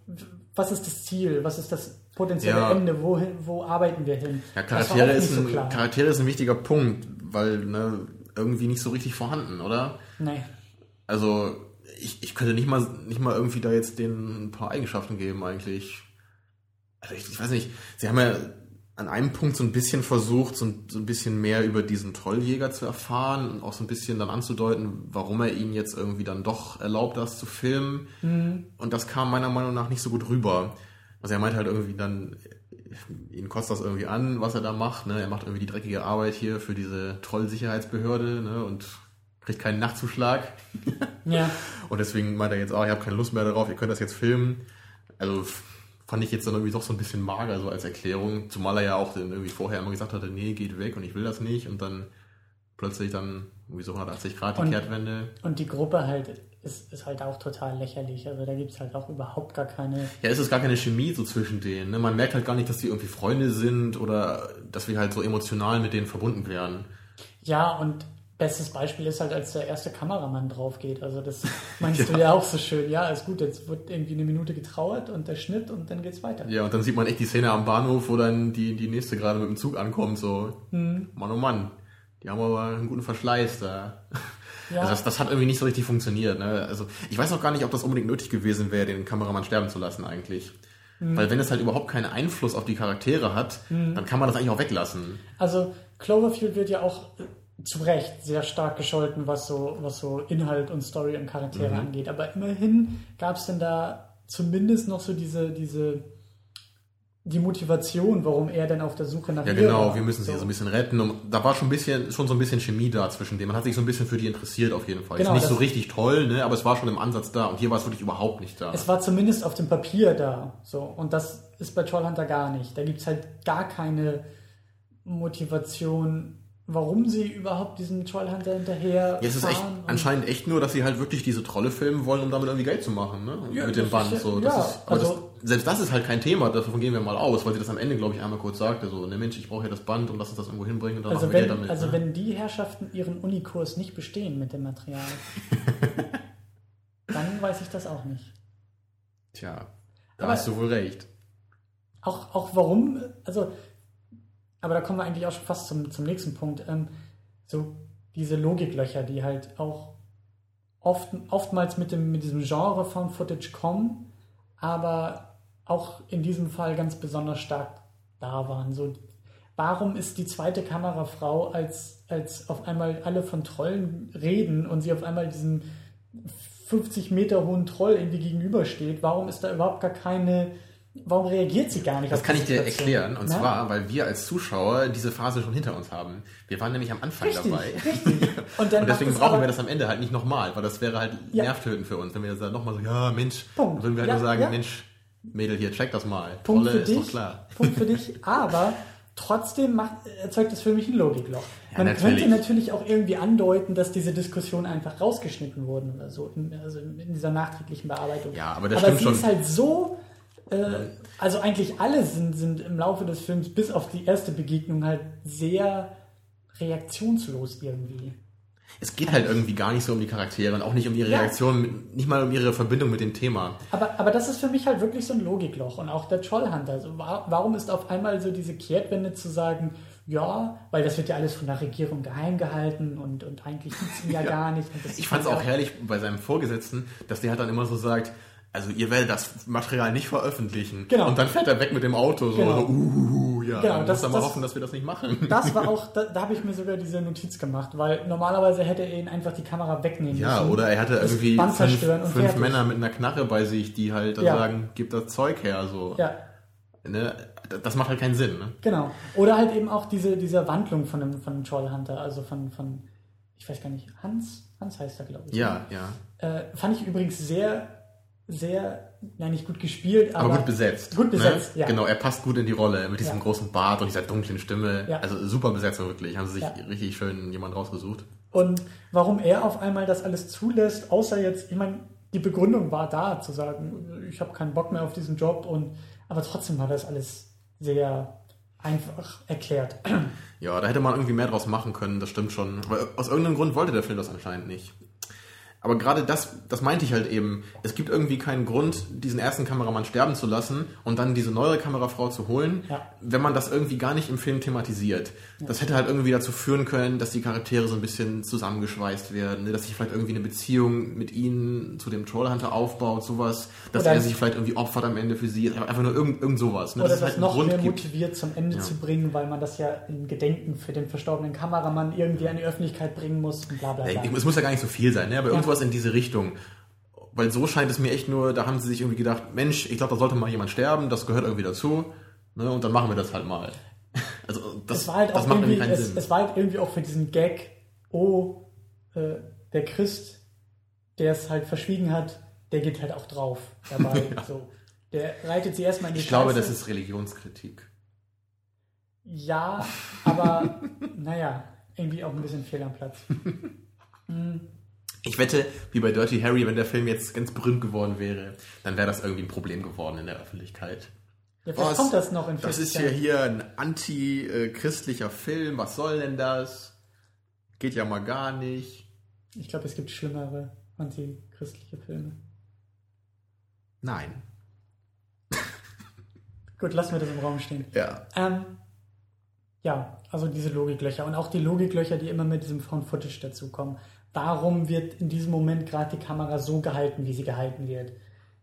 was ist das Ziel? Was ist das potenzielle Ja. Ende? Wohin, wo arbeiten wir hin? Ja, Charaktere ist, so ein. Charaktere ist ein wichtiger Punkt, weil ne, irgendwie nicht so richtig vorhanden, oder? Nee. Also ich, ich könnte nicht mal nicht mal irgendwie da jetzt denen ein paar Eigenschaften geben eigentlich. Also ich, ich weiß nicht, sie haben ja an einem Punkt so ein bisschen versucht, so ein, so ein bisschen mehr über diesen Trolljäger zu erfahren und auch so ein bisschen dann anzudeuten, warum er ihm jetzt irgendwie dann doch erlaubt, das zu filmen. Und das kam meiner Meinung nach nicht so gut rüber. Also er meint halt irgendwie dann, ihn kostet das irgendwie an, was er da macht. Ne? Er macht irgendwie die dreckige Arbeit hier für diese Trollsicherheitsbehörde ne? und kriegt keinen Nachtzuschlag. Ja. Und deswegen meint er jetzt, ah, ich habe keine Lust mehr darauf, ihr könnt das jetzt filmen. Also fand ich jetzt dann irgendwie doch so ein bisschen mager so als Erklärung, zumal er ja auch dann irgendwie vorher immer gesagt hatte, nee, geht weg und ich will das nicht und dann plötzlich dann irgendwie so 180 Grad die Und- Kehrtwende. Und die Gruppe halt ist, ist halt auch total lächerlich. Also da gibt es halt auch überhaupt gar keine. Ja, es ist gar keine Chemie so zwischen denen. Ne? Man merkt halt gar nicht, dass die irgendwie Freunde sind oder dass wir halt so emotional mit denen verbunden wären. Ja, und bestes Beispiel ist halt, als der erste Kameramann drauf geht. Also das meinst du ja auch so schön. Ja, ist gut, jetzt wird irgendwie eine Minute getrauert und der Schnitt und dann geht's weiter. Ja, und dann sieht man echt die Szene am Bahnhof, wo dann die, die nächste gerade mit dem Zug ankommt, so, Mann oh Mann, die haben aber einen guten Verschleiß da. Ja. Also das, das hat irgendwie nicht so richtig funktioniert. Ne? Also ich weiß auch gar nicht, ob das unbedingt nötig gewesen wäre, den Kameramann sterben zu lassen eigentlich. Mhm. Weil wenn es halt überhaupt keinen Einfluss auf die Charaktere hat, Mhm. dann kann man das eigentlich auch weglassen. Also Cloverfield wird ja auch äh, zu Recht sehr stark gescholten, was so, was so Inhalt und Story und Charaktere Mhm. angeht. Aber immerhin gab es denn da zumindest noch so diese, diese die Motivation, warum er denn auf der Suche nach Ja, ihr genau, war. wir müssen sie so ein bisschen retten. Und da war schon ein bisschen, schon so ein bisschen Chemie da zwischen denen. Man hat sich so ein bisschen für die interessiert auf jeden Fall. Genau, Ist nicht so richtig toll, ne, aber es war schon im Ansatz da und hier war es wirklich überhaupt nicht da. Es war zumindest auf dem Papier da. So. Und das ist bei Trollhunter gar nicht. Da gibt es halt gar keine Motivation, warum sie überhaupt diesem Trollhunter hinterher Ja, es ist echt anscheinend echt nur, dass sie halt wirklich diese Trolle filmen wollen, um damit irgendwie Geld zu machen, ne? Ja, Mit dem Band. ist ja- so. Das ja, ist, also- selbst das ist halt kein Thema, davon gehen wir mal aus, weil sie das am Ende, glaube ich, einmal kurz sagte, so, ne Mensch, ich brauche ja das Band und lass uns das irgendwo hinbringen und dann Also machen wir wenn, Geld damit. also ne? wenn die Herrschaften ihren Unikurs nicht bestehen mit dem Material, dann weiß ich das auch nicht. Tja, da Aber- hast du wohl recht. Auch, auch warum, also, aber da kommen wir eigentlich auch schon fast zum, zum nächsten Punkt. Ähm, so diese Logiklöcher, die halt auch oft, oftmals mit, dem, mit diesem Genre von Footage kommen, aber auch in diesem Fall ganz besonders stark da waren. So, warum ist die zweite Kamerafrau, als, als auf einmal alle von Trollen reden und sie auf einmal diesem 50 Meter hohen Troll irgendwie gegenübersteht, warum ist da überhaupt gar keine, warum reagiert sie gar nicht Das kann ich dir erklären. Und Na? zwar, weil wir als Zuschauer diese Phase schon hinter uns haben. Wir waren nämlich am Anfang Richtig, dabei. richtig. Und, dann Und deswegen brauchen wir das am Ende halt nicht nochmal, weil das wäre halt Ja. nervtötend für uns. Wenn wir jetzt nochmal so, ja, Mensch, Punkt. dann würden wir halt Ja, nur sagen, ja. Mensch, Mädel hier, check das mal. Punkt Trolle für ist dich. doch klar. Punkt für dich. Aber trotzdem macht, erzeugt das für mich ein Logikloch. Ja, Man natürlich. könnte natürlich auch irgendwie andeuten, dass diese Diskussionen einfach rausgeschnitten wurden oder so, in, also in dieser nachträglichen Bearbeitung. Ja, aber das aber stimmt sie schon. ist halt so, äh, also eigentlich alle sind, sind im Laufe des Films bis auf die erste Begegnung halt sehr reaktionslos irgendwie. Es geht halt irgendwie gar nicht so um die Charaktere und auch nicht um ihre Ja. Reaktion, mit- nicht mal um ihre Verbindung mit dem Thema. Aber, aber das ist für mich halt wirklich so ein Logikloch. Und auch der Trollhunter. Also wa warum ist auf einmal so diese Kehrtwende zu sagen, ja, weil das wird ja alles von der Regierung geheim gehalten und, und eigentlich gibt es ihn ja, Ja. gar nicht. Ich fand es ja- auch herrlich bei seinem Vorgesetzten, dass der halt dann immer so sagt, also ihr werdet das Material nicht veröffentlichen. Genau. Und dann fährt er weg mit dem Auto. So, Genau. so uh, ja, Genau, dann das- muss er mal das- hoffen, dass wir das nicht machen. Das war auch, da, da habe ich mir sogar diese Notiz gemacht, weil normalerweise hätte er ihn einfach die Kamera wegnehmen Ja, müssen. oder er hatte irgendwie fünf, fünf. Männer mit einer Knarre bei sich, die halt dann Ja. sagen, gib das Zeug her. So. Ja, Ne? Das macht halt keinen Sinn. Ne? genau. Oder halt eben auch diese, diese Wandlung von dem, von dem Trollhunter, also von, von, ich weiß gar nicht, Hans? Hans heißt er, glaube ich. Ja, ja. Äh, fand ich übrigens sehr, sehr, ja nicht gut gespielt, aber, Aber, gut besetzt. Gut besetzt, ne? ja. Genau, er passt gut in die Rolle mit diesem Ja. großen Bart und dieser dunklen Stimme. Ja. Also super Besetzung wirklich. Haben sie sich richtig schön jemand rausgesucht. Und warum er auf einmal das alles zulässt, außer jetzt, ich meine, die Begründung war da, zu sagen, ich habe keinen Bock mehr auf diesen Job und aber trotzdem war das alles sehr einfach erklärt. Ja, da hätte man irgendwie mehr draus machen können, das stimmt schon. Aber aus irgendeinem Grund wollte der Film das anscheinend nicht. Aber gerade das, das meinte ich halt eben. Es gibt irgendwie keinen Grund, diesen ersten Kameramann sterben zu lassen und dann diese neue Kamerafrau zu holen, Ja. wenn man das irgendwie gar nicht im Film thematisiert. Das hätte halt irgendwie dazu führen können, dass die Charaktere so ein bisschen zusammengeschweißt werden, ne? dass sich vielleicht irgendwie eine Beziehung mit ihnen zu dem Trollhunter aufbaut, sowas, dass Oder- er sich vielleicht irgendwie opfert am Ende für sie, einfach nur irgend, irgend sowas. Ne? Oder Dass das, es halt noch Grund mehr gibt. motiviert zum Ende Ja. zu bringen, weil man das ja in Gedenken für den verstorbenen Kameramann irgendwie an die Öffentlichkeit bringen muss und bla bla bla. Ja, es muss ja gar nicht so viel sein, ne? aber Ja. Irgendwas in diese Richtung. Weil so scheint es mir echt nur, da haben sie sich irgendwie gedacht, Mensch, ich glaube, da sollte mal jemand sterben, das gehört irgendwie dazu. Ne? Und dann machen wir das halt mal. Also das, es war halt das auch macht irgendwie, keinen es, Sinn. es war halt irgendwie auch für diesen Gag, oh, äh, der Christ, der es halt verschwiegen hat, der geht halt auch drauf dabei. so. Der reitet sie erstmal in die ich glaube, Scheiße. das ist Religionskritik. Ja, aber naja, irgendwie auch ein bisschen fehl am Platz. Hm, Ich wette, wie bei Dirty Harry, wenn der Film jetzt ganz berühmt geworden wäre, dann wäre das irgendwie ein Problem geworden in der Öffentlichkeit. Ja, vielleicht Was? kommt das noch in Das 40 ist ja hier ein anti-christlicher Film, was soll denn das? Geht ja mal gar nicht. Ich glaube, es gibt schlimmere antichristliche Filme. Nein. Gut, lassen wir das im Raum stehen. Ja. Ähm, ja, also diese Logiklöcher und auch die Logiklöcher, die immer mit diesem Found Footage dazukommen. Warum wird in diesem Moment gerade die Kamera so gehalten, wie sie gehalten wird?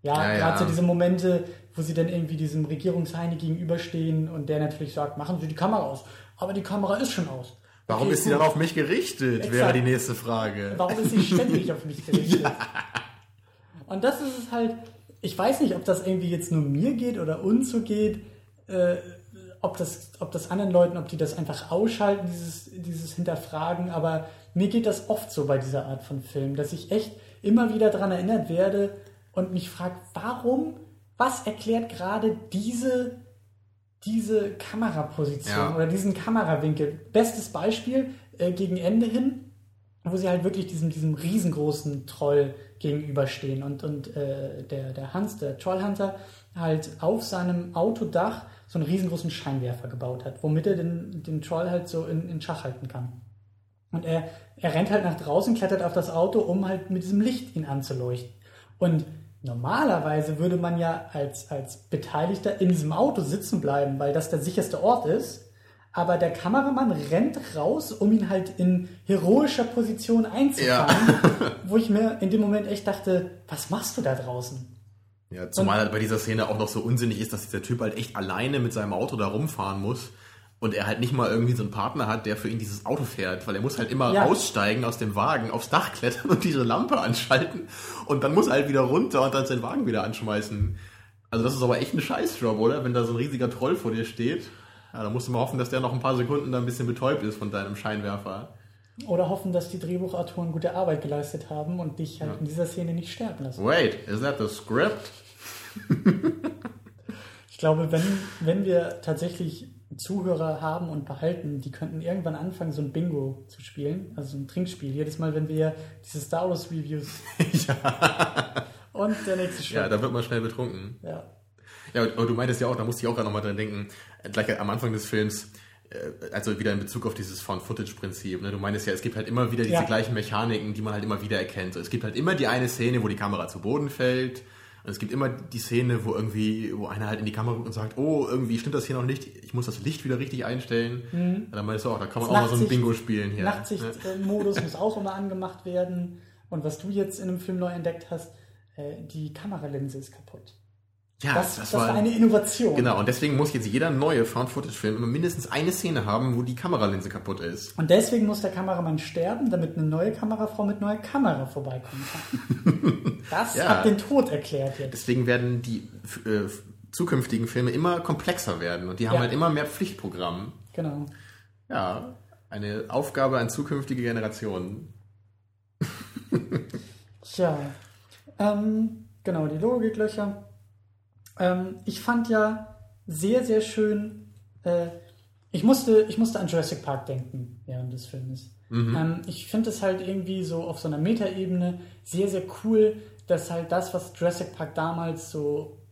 Ja, Ja, gerade ja. so diese Momente, wo sie dann irgendwie diesem Regierungsheini gegenüberstehen und der natürlich sagt, machen Sie die Kamera aus. Aber die Kamera ist schon aus. Warum Okay, ist sie dann auf mich gerichtet, Exakt. wäre die nächste Frage. Warum ist sie ständig auf mich gerichtet? Und das ist es halt, ich weiß nicht, ob das irgendwie jetzt nur mir geht oder uns so geht, äh, ob, das, ob das anderen Leuten, ob die das einfach ausschalten, dieses, dieses Hinterfragen, aber mir geht das oft so bei dieser Art von Film, dass ich echt immer wieder daran erinnert werde und mich frage, warum, was erklärt gerade diese, diese Kameraposition Ja. oder diesen Kamerawinkel? Bestes Beispiel äh, gegen Ende hin, wo sie halt wirklich diesem, diesem riesengroßen Troll gegenüberstehen und, und äh, der, der Hans, der Trollhunter, halt auf seinem Autodach so einen riesengroßen Scheinwerfer gebaut hat, womit er den, den Troll halt so in, in Schach halten kann. Und er, er rennt halt nach draußen, klettert auf das Auto, um halt mit diesem Licht ihn anzuleuchten. Und normalerweise würde man ja als, als Beteiligter in diesem Auto sitzen bleiben, weil das der sicherste Ort ist. Aber der Kameramann rennt raus, um ihn halt in heroischer Position einzufangen, wo ich mir in dem Moment echt dachte, was machst du da draußen? Ja, zumal halt bei dieser Szene auch noch so unsinnig ist, dass dieser Typ halt echt alleine mit seinem Auto da rumfahren muss und er halt nicht mal irgendwie so einen Partner hat, der für ihn dieses Auto fährt, weil er muss halt immer Ja. aussteigen aus dem Wagen, aufs Dach klettern und diese Lampe anschalten und dann muss er halt wieder runter und dann seinen Wagen wieder anschmeißen. Also das ist aber echt ein Scheißjob, oder? Wenn da so ein riesiger Troll vor dir steht. Ja, da musst du mal hoffen, dass der noch ein paar Sekunden da ein bisschen betäubt ist von deinem Scheinwerfer. Oder hoffen, dass die Drehbuchautoren gute Arbeit geleistet haben und dich halt in dieser Szene nicht sterben lassen. Wait, is that the script? Ich glaube, wenn, wenn wir tatsächlich Zuhörer haben und behalten, die könnten irgendwann anfangen, so ein Bingo zu spielen, also so ein Trinkspiel. Jedes Mal, wenn wir diese Star Wars Reviews. Und der nächste Schritt. Ja, da wird man schnell betrunken. ja. Ja, aber du meintest ja auch, da musste ich auch gerade nochmal dran denken, gleich am Anfang des Films, also wieder in Bezug auf dieses Found-Footage-Prinzip. Ne? Du meintest ja, es gibt halt immer wieder diese Ja. gleichen Mechaniken, die man halt immer wieder erkennt. So, es gibt halt immer die eine Szene, wo die Kamera zu Boden fällt. Und es gibt immer die Szene, wo irgendwie, wo einer halt in die Kamera guckt und sagt, oh, irgendwie stimmt das hier noch nicht, ich muss das Licht wieder richtig einstellen. Ja, dann meinst du auch, da kann man Das auch mal so ein Bingo spielen hier. Nachtsichtmodus muss auch immer angemacht werden. Und was du jetzt in einem Film neu entdeckt hast, äh, die Kameralinse ist kaputt. Ja, Das, das, war eine Innovation. Genau, und deswegen muss jetzt jeder neue Found-Footage-Film immer mindestens eine Szene haben, wo die Kameralinse kaputt ist. Und deswegen muss der Kameramann sterben, damit eine neue Kamerafrau mit neuer Kamera vorbeikommen kann. Das Ja. hat den Tod erklärt jetzt. Deswegen werden die äh, zukünftigen Filme immer komplexer werden und die haben Ja. halt immer mehr Pflichtprogramm. Genau. Ja, eine Aufgabe an zukünftige Generationen. Tja, ähm, genau, die Logiklöcher. Ähm, ich fand ja sehr, sehr schön, äh, ich, musste, ich musste an Jurassic Park denken während des Filmes. Ähm, ich finde es halt irgendwie so auf so einer Metaebene sehr, sehr cool, dass halt das, was Jurassic Park damals so,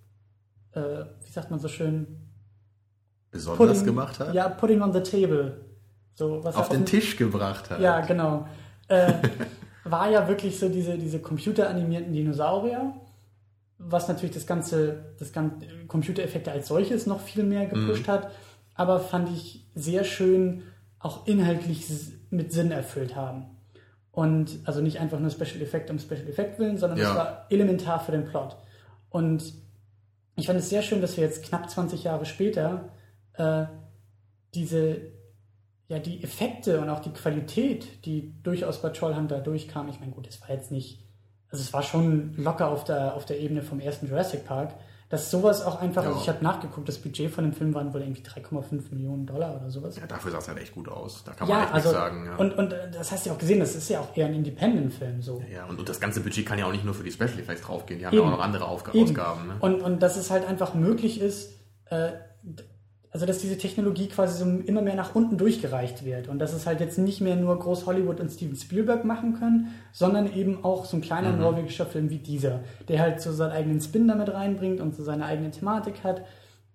äh, wie sagt man so schön, Besonders gemacht hat. Ja, putting on the table. So, was Auf er den Tisch gebracht hat. ja, genau. Äh, war ja wirklich so diese, diese computeranimierten Dinosaurier, was natürlich das ganze, das ganze Computereffekte als solches noch viel mehr gepusht hat, aber fand ich sehr schön auch inhaltlich mit Sinn erfüllt haben. Und also nicht einfach nur Special Effekt um Special Effekt willen, sondern es Ja. war elementar für den Plot. Und ich fand es sehr schön, dass wir jetzt knapp 20 Jahre später äh, diese, ja, die Effekte und auch die Qualität, die durchaus bei Trollhunter durchkam. Ich meine, gut, es war jetzt nicht, also es war schon locker auf der, auf der Ebene vom ersten Jurassic Park, dass sowas auch einfach, also Ja. ich habe nachgeguckt, das Budget von dem Film waren wohl irgendwie 3,5 Millionen Dollar oder sowas. Ja, dafür sah es halt echt gut aus. Da kann man Ja, echt also, nichts sagen. Ja. und, und äh, das hast du ja auch gesehen, das ist ja auch eher ein Independent-Film so. ja, und, und das ganze Budget kann ja auch nicht nur für die Special Effects draufgehen. Die haben Eben. ja auch noch andere Aufga Eben. Ausgaben. Ne? Und, und dass es halt einfach möglich ist, äh, also dass diese Technologie quasi so immer mehr nach unten durchgereicht wird und dass es halt jetzt nicht mehr nur groß Hollywood und Steven Spielberg machen können, sondern eben auch so ein kleiner Mhm. norwegischer Film wie dieser, der halt so seinen eigenen Spin damit reinbringt und so seine eigene Thematik hat.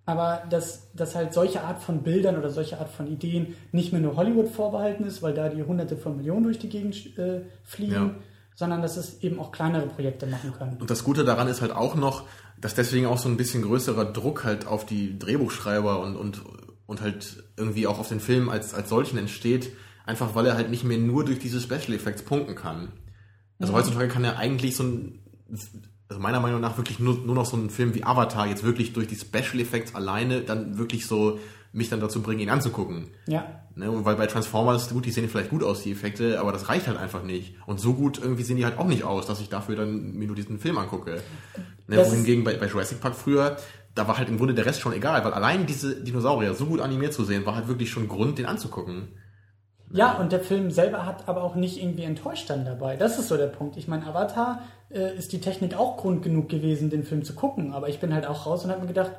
Aber dass, dass halt solche Art von Bildern oder solche Art von Ideen nicht mehr nur Hollywood vorbehalten ist, weil da die hunderte von Millionen durch die Gegend äh, fliegen, Ja. sondern dass es eben auch kleinere Projekte machen können. Und das Gute daran ist halt auch noch, dass deswegen auch so ein bisschen größerer Druck halt auf die Drehbuchschreiber und, und, und halt irgendwie auch auf den Film als, als solchen entsteht, einfach weil er halt nicht mehr nur durch diese Special Effects punkten kann. Also heutzutage kann er eigentlich so ein, also meiner Meinung nach wirklich nur, nur noch so ein Film wie Avatar jetzt wirklich durch die Special Effects alleine dann wirklich so mich dann dazu bringen, ihn anzugucken. Ja. Ne, weil bei Transformers, gut, die sehen vielleicht gut aus, die Effekte, aber das reicht halt einfach nicht. Und so gut irgendwie sehen die halt auch nicht aus, dass ich dafür dann mir nur diesen Film angucke. Ne, Das wohingegen bei, bei Jurassic Park früher, da war halt im Grunde der Rest schon egal, weil allein diese Dinosaurier so gut animiert zu sehen, war halt wirklich schon Grund, den anzugucken. Ja, und der Film selber hat aber auch nicht irgendwie enttäuscht dann dabei. Das ist so der Punkt. Ich meine, Avatar äh, ist die Technik auch Grund genug gewesen, den Film zu gucken. Aber ich bin halt auch raus und habe mir gedacht,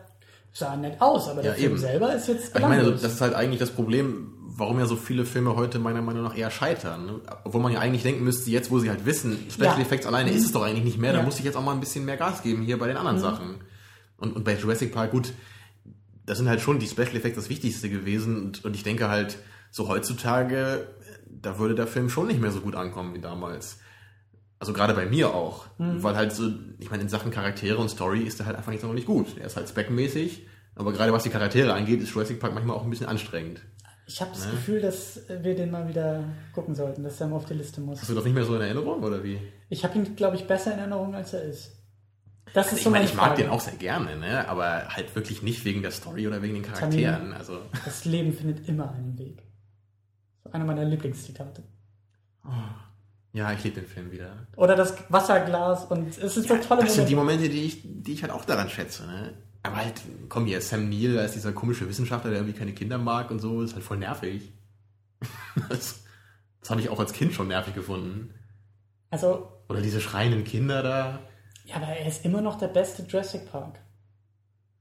sah nett aus, aber der Ja, Film eben. selber ist jetzt Ich meine, das ist halt eigentlich das Problem, warum ja so viele Filme heute meiner Meinung nach eher scheitern. Ne? Obwohl man ja eigentlich denken müsste, jetzt wo sie halt wissen, Special Ja. Effects alleine ist es doch eigentlich nicht mehr, da Ja. muss ich jetzt auch mal ein bisschen mehr Gas geben hier bei den anderen Sachen. Und, und bei Jurassic Park, gut, das sind halt schon die Special Effects das Wichtigste gewesen und, und ich denke halt, so heutzutage, da würde der Film schon nicht mehr so gut ankommen wie damals. Also gerade bei mir auch. Weil halt so, ich meine, in Sachen Charaktere und Story ist der halt einfach nicht so noch nicht gut. Er ist halt speckmäßig, aber gerade was die Charaktere angeht, ist Jurassic Park manchmal auch ein bisschen anstrengend. ich habe das Gefühl, dass wir den mal wieder gucken sollten, dass er mal auf die Liste muss. Hast du das nicht mehr so in Erinnerung oder wie? Ich habe ihn, glaube ich, besser in Erinnerung, als er ist. Das ist Ich so meine, ich mag Frage. den auch sehr gerne, ne? aber halt wirklich nicht wegen der Story oder wegen den Charakteren. Also, Das Leben findet immer einen Weg. So einer meiner Lieblingszitate. Ja, ich liebe den Film wieder. Oder das Wasserglas und es ist so tolle Das sind die Momente. Momente, die ich, die ich halt auch daran schätze. Ne? Aber halt, komm hier, Sam Neill, da ist dieser komische Wissenschaftler, der irgendwie keine Kinder mag und so, ist halt voll nervig. Das, das habe ich auch als Kind schon nervig gefunden. Also, Oder diese schreienden Kinder da. ja, aber er ist immer noch der beste Jurassic Park.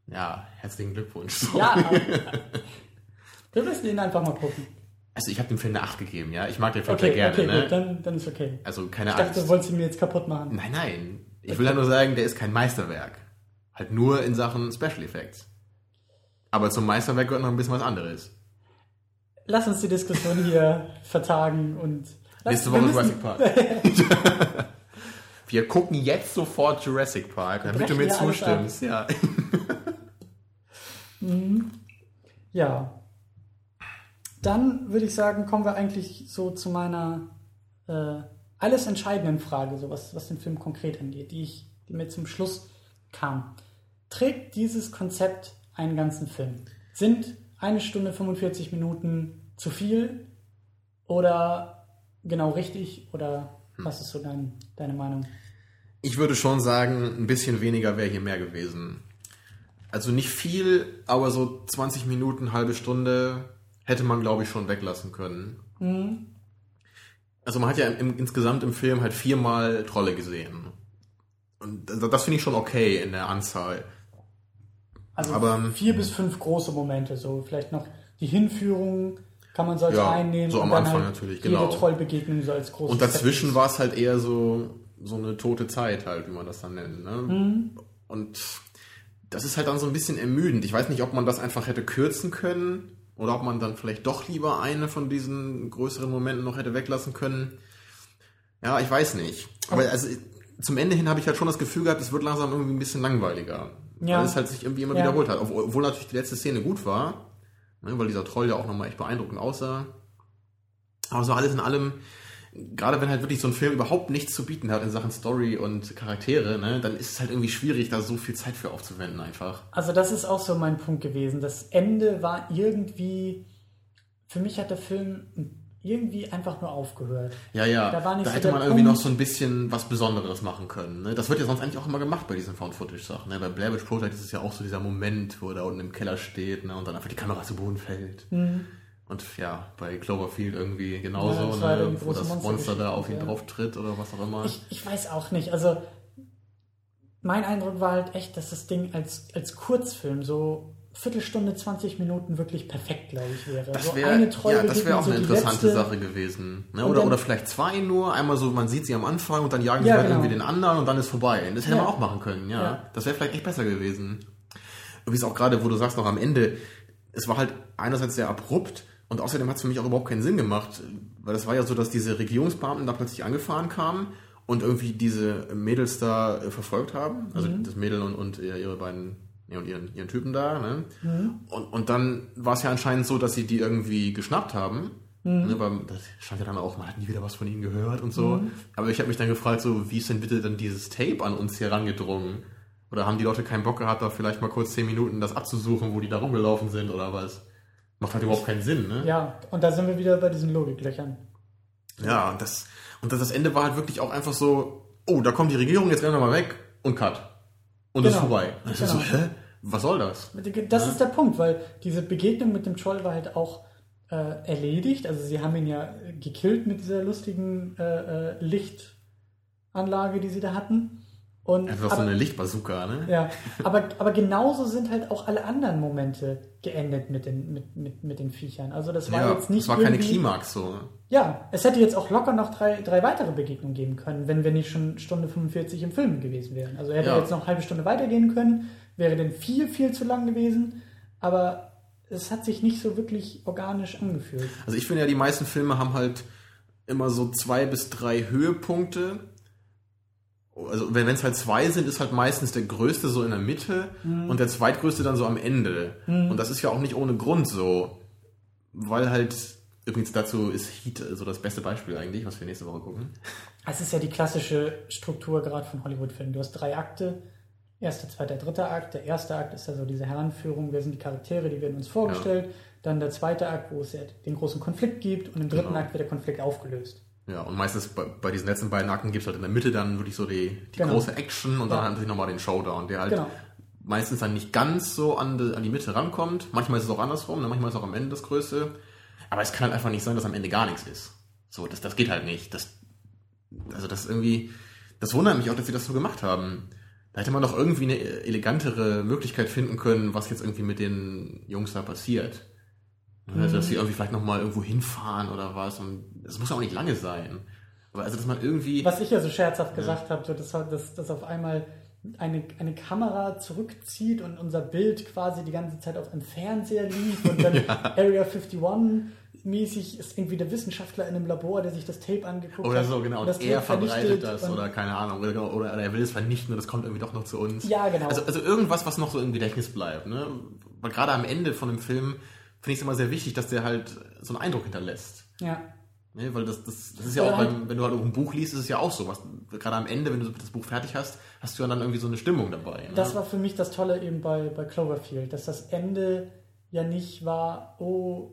Ja, herzlichen Glückwunsch. Ja, aber wir müssen ihn einfach mal gucken. Also ich habe dem Film eine 8 gegeben, ja. Ich mag den Film Okay, sehr gerne, okay, ne? gut, dann, dann ist okay. also keine Ich dachte, Angst. du wolltest ihn mir jetzt kaputt machen. Nein, nein. Ich will ja nur sagen, der ist kein Meisterwerk. Halt nur in Sachen Special Effects. Aber zum Meisterwerk gehört noch ein bisschen was anderes. Lass uns die Diskussion hier vertagen und. Nächste Woche Jurassic Park. Wir gucken jetzt sofort Jurassic Park, damit du mir zustimmst. Ja. Ja. Dann würde ich sagen, kommen wir eigentlich so zu meiner äh, alles entscheidenden Frage, so was, was den Film konkret angeht, die, ich, die mir zum Schluss kam. Trägt dieses Konzept einen ganzen Film? Sind eine Stunde 45 Minuten zu viel oder genau richtig oder was ist so dein, deine Meinung? Ich würde schon sagen, ein bisschen weniger wäre hier mehr gewesen. Also nicht viel, aber so 20 Minuten, halbe Stunde hätte man, glaube ich, schon weglassen können. Also man hat ja im, insgesamt im Film halt viermal Trolle gesehen. Und das, finde ich schon okay in der Anzahl. Also Aber- vier bis fünf große Momente, so vielleicht noch die Hinführung kann man so als Ja, einnehmen. so am Anfang halt natürlich, jede genau. Trollbegegnung so als großes Und dazwischen war es halt eher so, so eine tote Zeit halt, wie man das dann nennt. Ne? Und das ist halt dann so ein bisschen ermüdend. Ich weiß nicht, ob man das einfach hätte kürzen können oder ob man dann vielleicht doch lieber eine von diesen größeren Momenten noch hätte weglassen können. Ja, ich weiß nicht. Aber also zum Ende hin habe ich halt schon das Gefühl gehabt, es wird langsam irgendwie ein bisschen langweiliger. Ja. Weil es halt sich irgendwie immer Ja. wiederholt hat. Obwohl, natürlich die letzte Szene gut war, ne, weil dieser Troll ja auch nochmal echt beeindruckend aussah. Aber so alles in allem, gerade wenn halt wirklich so ein Film überhaupt nichts zu bieten hat in Sachen Story und Charaktere, ne, dann ist es halt irgendwie schwierig, da so viel Zeit für aufzuwenden einfach. Also das ist auch so mein Punkt gewesen. Das Ende war irgendwie, für mich hat der Film irgendwie einfach nur aufgehört. Ja, ja, Da war nicht so hätte man irgendwie Punkt. noch so ein bisschen was Besonderes machen können. Ne? Das wird ja sonst eigentlich auch immer gemacht bei diesen Found-Footage-Sachen. Ne? Bei Blair Witch Project ist es ja auch so dieser Moment, wo er da unten im Keller steht ne? und dann einfach die Kamera zu Boden fällt. Und ja, bei Cloverfield irgendwie genauso, Ja, ne? wo das Monster da auf ihn ja. drauf tritt oder was auch immer. Ich, ich weiß auch nicht. Also mein Eindruck war halt echt, dass das Ding als, als Kurzfilm so Viertelstunde, 20 Minuten wirklich perfekt, glaube ich, wäre. Das so wäre ja, das auch so eine interessante letzte- Sache gewesen. Ne? Oder, dann- oder vielleicht zwei nur. Einmal so, man sieht sie am Anfang und dann jagen sie Ja, halt genau. irgendwie den anderen und dann ist vorbei. Das hätte Ja. man auch machen können, ja. Ja. Das wäre vielleicht echt besser gewesen. Wie es auch gerade, wo du sagst, noch am Ende, es war halt einerseits sehr abrupt und außerdem hat es für mich auch überhaupt keinen Sinn gemacht. Weil es war ja so, dass diese Regierungsbeamten da plötzlich angefahren kamen und irgendwie diese Mädels da äh, verfolgt haben. Also Mhm. das Mädel und, und äh, ihre beiden ja, und ihren, ihren Typen da. Ne? Mhm. Und, und dann war es ja anscheinend so, dass sie die irgendwie geschnappt haben Mhm. Ne, weil das stand ja dann auch, man hat nie wieder was von ihnen gehört und so. Mhm. Aber ich habe mich dann gefragt, so, wie ist denn bitte dann dieses Tape an uns herangedrungen? Oder haben die Leute keinen Bock gehabt, da vielleicht mal kurz zehn Minuten das abzusuchen, wo die da rumgelaufen sind oder was? Macht halt überhaupt keinen Sinn, ne? Ja, und da sind wir wieder bei diesen Logiklöchern. Ja, und das, und das, das Ende war halt wirklich auch einfach so, oh, da kommt die Regierung, jetzt rennen wir mal weg und cut. Und genau. ist vorbei. Das genau. so, hä? Was soll das? Das ja. ist der Punkt, weil diese Begegnung mit dem Troll war halt auch äh, erledigt. Also sie haben ihn ja gekillt mit dieser lustigen äh, äh, Lichtanlage, die sie da hatten. Und, Einfach aber, so eine Lichtbazooka, ne? Ja, aber, aber genauso sind halt auch alle anderen Momente geendet mit den, mit, mit, mit den Viechern. Also das war ja, jetzt nicht. Es war keine Klimax so. Ja, es hätte jetzt auch locker noch drei, drei weitere Begegnungen geben können, wenn wir nicht schon Stunde 45 im Film gewesen wären. Also er hätte ja. jetzt noch eine halbe Stunde weitergehen können, wäre denn viel, viel zu lang gewesen, aber es hat sich nicht so wirklich organisch angefühlt. Also ich finde ja, die meisten Filme haben halt immer so zwei bis drei Höhepunkte also wenn es halt zwei sind, ist halt meistens der größte so in der Mitte mhm. und der zweitgrößte dann so am Ende. Mhm. Und das ist ja auch nicht ohne Grund so, weil halt übrigens dazu ist Heat so das beste Beispiel eigentlich, was wir nächste Woche gucken. Es ist ja die klassische Struktur gerade von Hollywood-Filmen. Du hast drei Akte, erster, zweiter, dritter Akt. Der erste Akt ist ja so diese Heranführung, wer sind die Charaktere, die werden uns vorgestellt. Ja. Dann der zweite Akt, wo es ja den großen Konflikt gibt und im dritten genau. Akt wird der Konflikt aufgelöst. Ja, und meistens bei, bei diesen letzten beiden Akten gibt es halt in der Mitte dann wirklich so die, die genau. große Action und dann ja. natürlich nochmal den Showdown, der halt genau. meistens dann nicht ganz so an die, an die Mitte rankommt. Manchmal ist es auch andersrum, ne? manchmal ist es auch am Ende das Größte. Aber es kann halt einfach nicht sein, dass am Ende gar nichts ist. So, das, das geht halt nicht. Das, also das irgendwie, das wundert mich auch, dass sie das so gemacht haben. Da hätte man doch irgendwie eine elegantere Möglichkeit finden können, was jetzt irgendwie mit den Jungs da passiert. Mhm. Also, dass sie irgendwie vielleicht nochmal irgendwo hinfahren oder was. Und es muss auch nicht lange sein. Aber also, dass man irgendwie. Was ich ja so scherzhaft gesagt habe, so, dass, dass, dass auf einmal eine, eine Kamera zurückzieht und unser Bild quasi die ganze Zeit auf einem Fernseher lief und dann ja. Area 51 mäßig ist irgendwie der Wissenschaftler in einem Labor, der sich das Tape angeguckt oder hat. Oder so, genau. Und, und er verbreitet das oder keine Ahnung. Oder, oder, er will es vernichten und das kommt irgendwie doch noch zu uns. Ja, genau. Also, also irgendwas, was noch so im Gedächtnis bleibt. Ne? Weil gerade am Ende von dem Film finde ich es immer sehr wichtig, dass der halt so einen Eindruck hinterlässt. Ja. Ne, weil das, das, das ist ja, ja auch, beim, wenn du halt ein Buch liest, ist es ja auch so. Was, gerade am Ende, wenn du das Buch fertig hast, hast du ja dann irgendwie so eine Stimmung dabei. Ne? Das war für mich das Tolle eben bei, bei Cloverfield, dass das Ende ja nicht war, oh,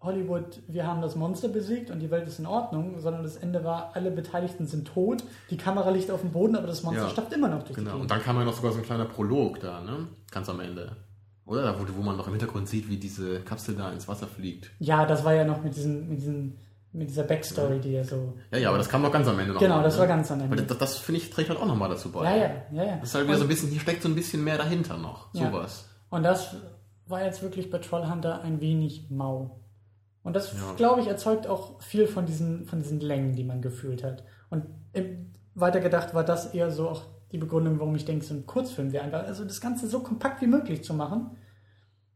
Hollywood, wir haben das Monster besiegt und die Welt ist in Ordnung, sondern das Ende war, alle Beteiligten sind tot, die Kamera liegt auf dem Boden, aber das Monster ja, stapft immer noch durch genau. die Gegend. Und dann kam ja noch sogar so ein kleiner Prolog da, ne? Ganz am Ende. Oder? Da, wo, wo man noch im Hintergrund sieht, wie diese Kapsel da ins Wasser fliegt. Ja, das war ja noch mit, diesen, mit, diesen, mit dieser Backstory, ja. die ja so. Ja, ja, aber das kam noch ganz am Ende noch. Genau, mal, das ne? war ganz am Ende. Weil das, das finde ich, trägt halt auch nochmal dazu bei. Ja, ja, ja, ja. Das ist halt wieder so ein bisschen, hier steckt so ein bisschen mehr dahinter noch. Ja. Sowas. Und das war jetzt wirklich bei Trollhunter ein wenig mau. Und das, ja. glaube ich, erzeugt auch viel von diesen, von diesen Längen, die man gefühlt hat. Und weitergedacht war das eher so auch die Begründung, warum ich denke, so ein Kurzfilm wäre einfach, also das Ganze so kompakt wie möglich zu machen.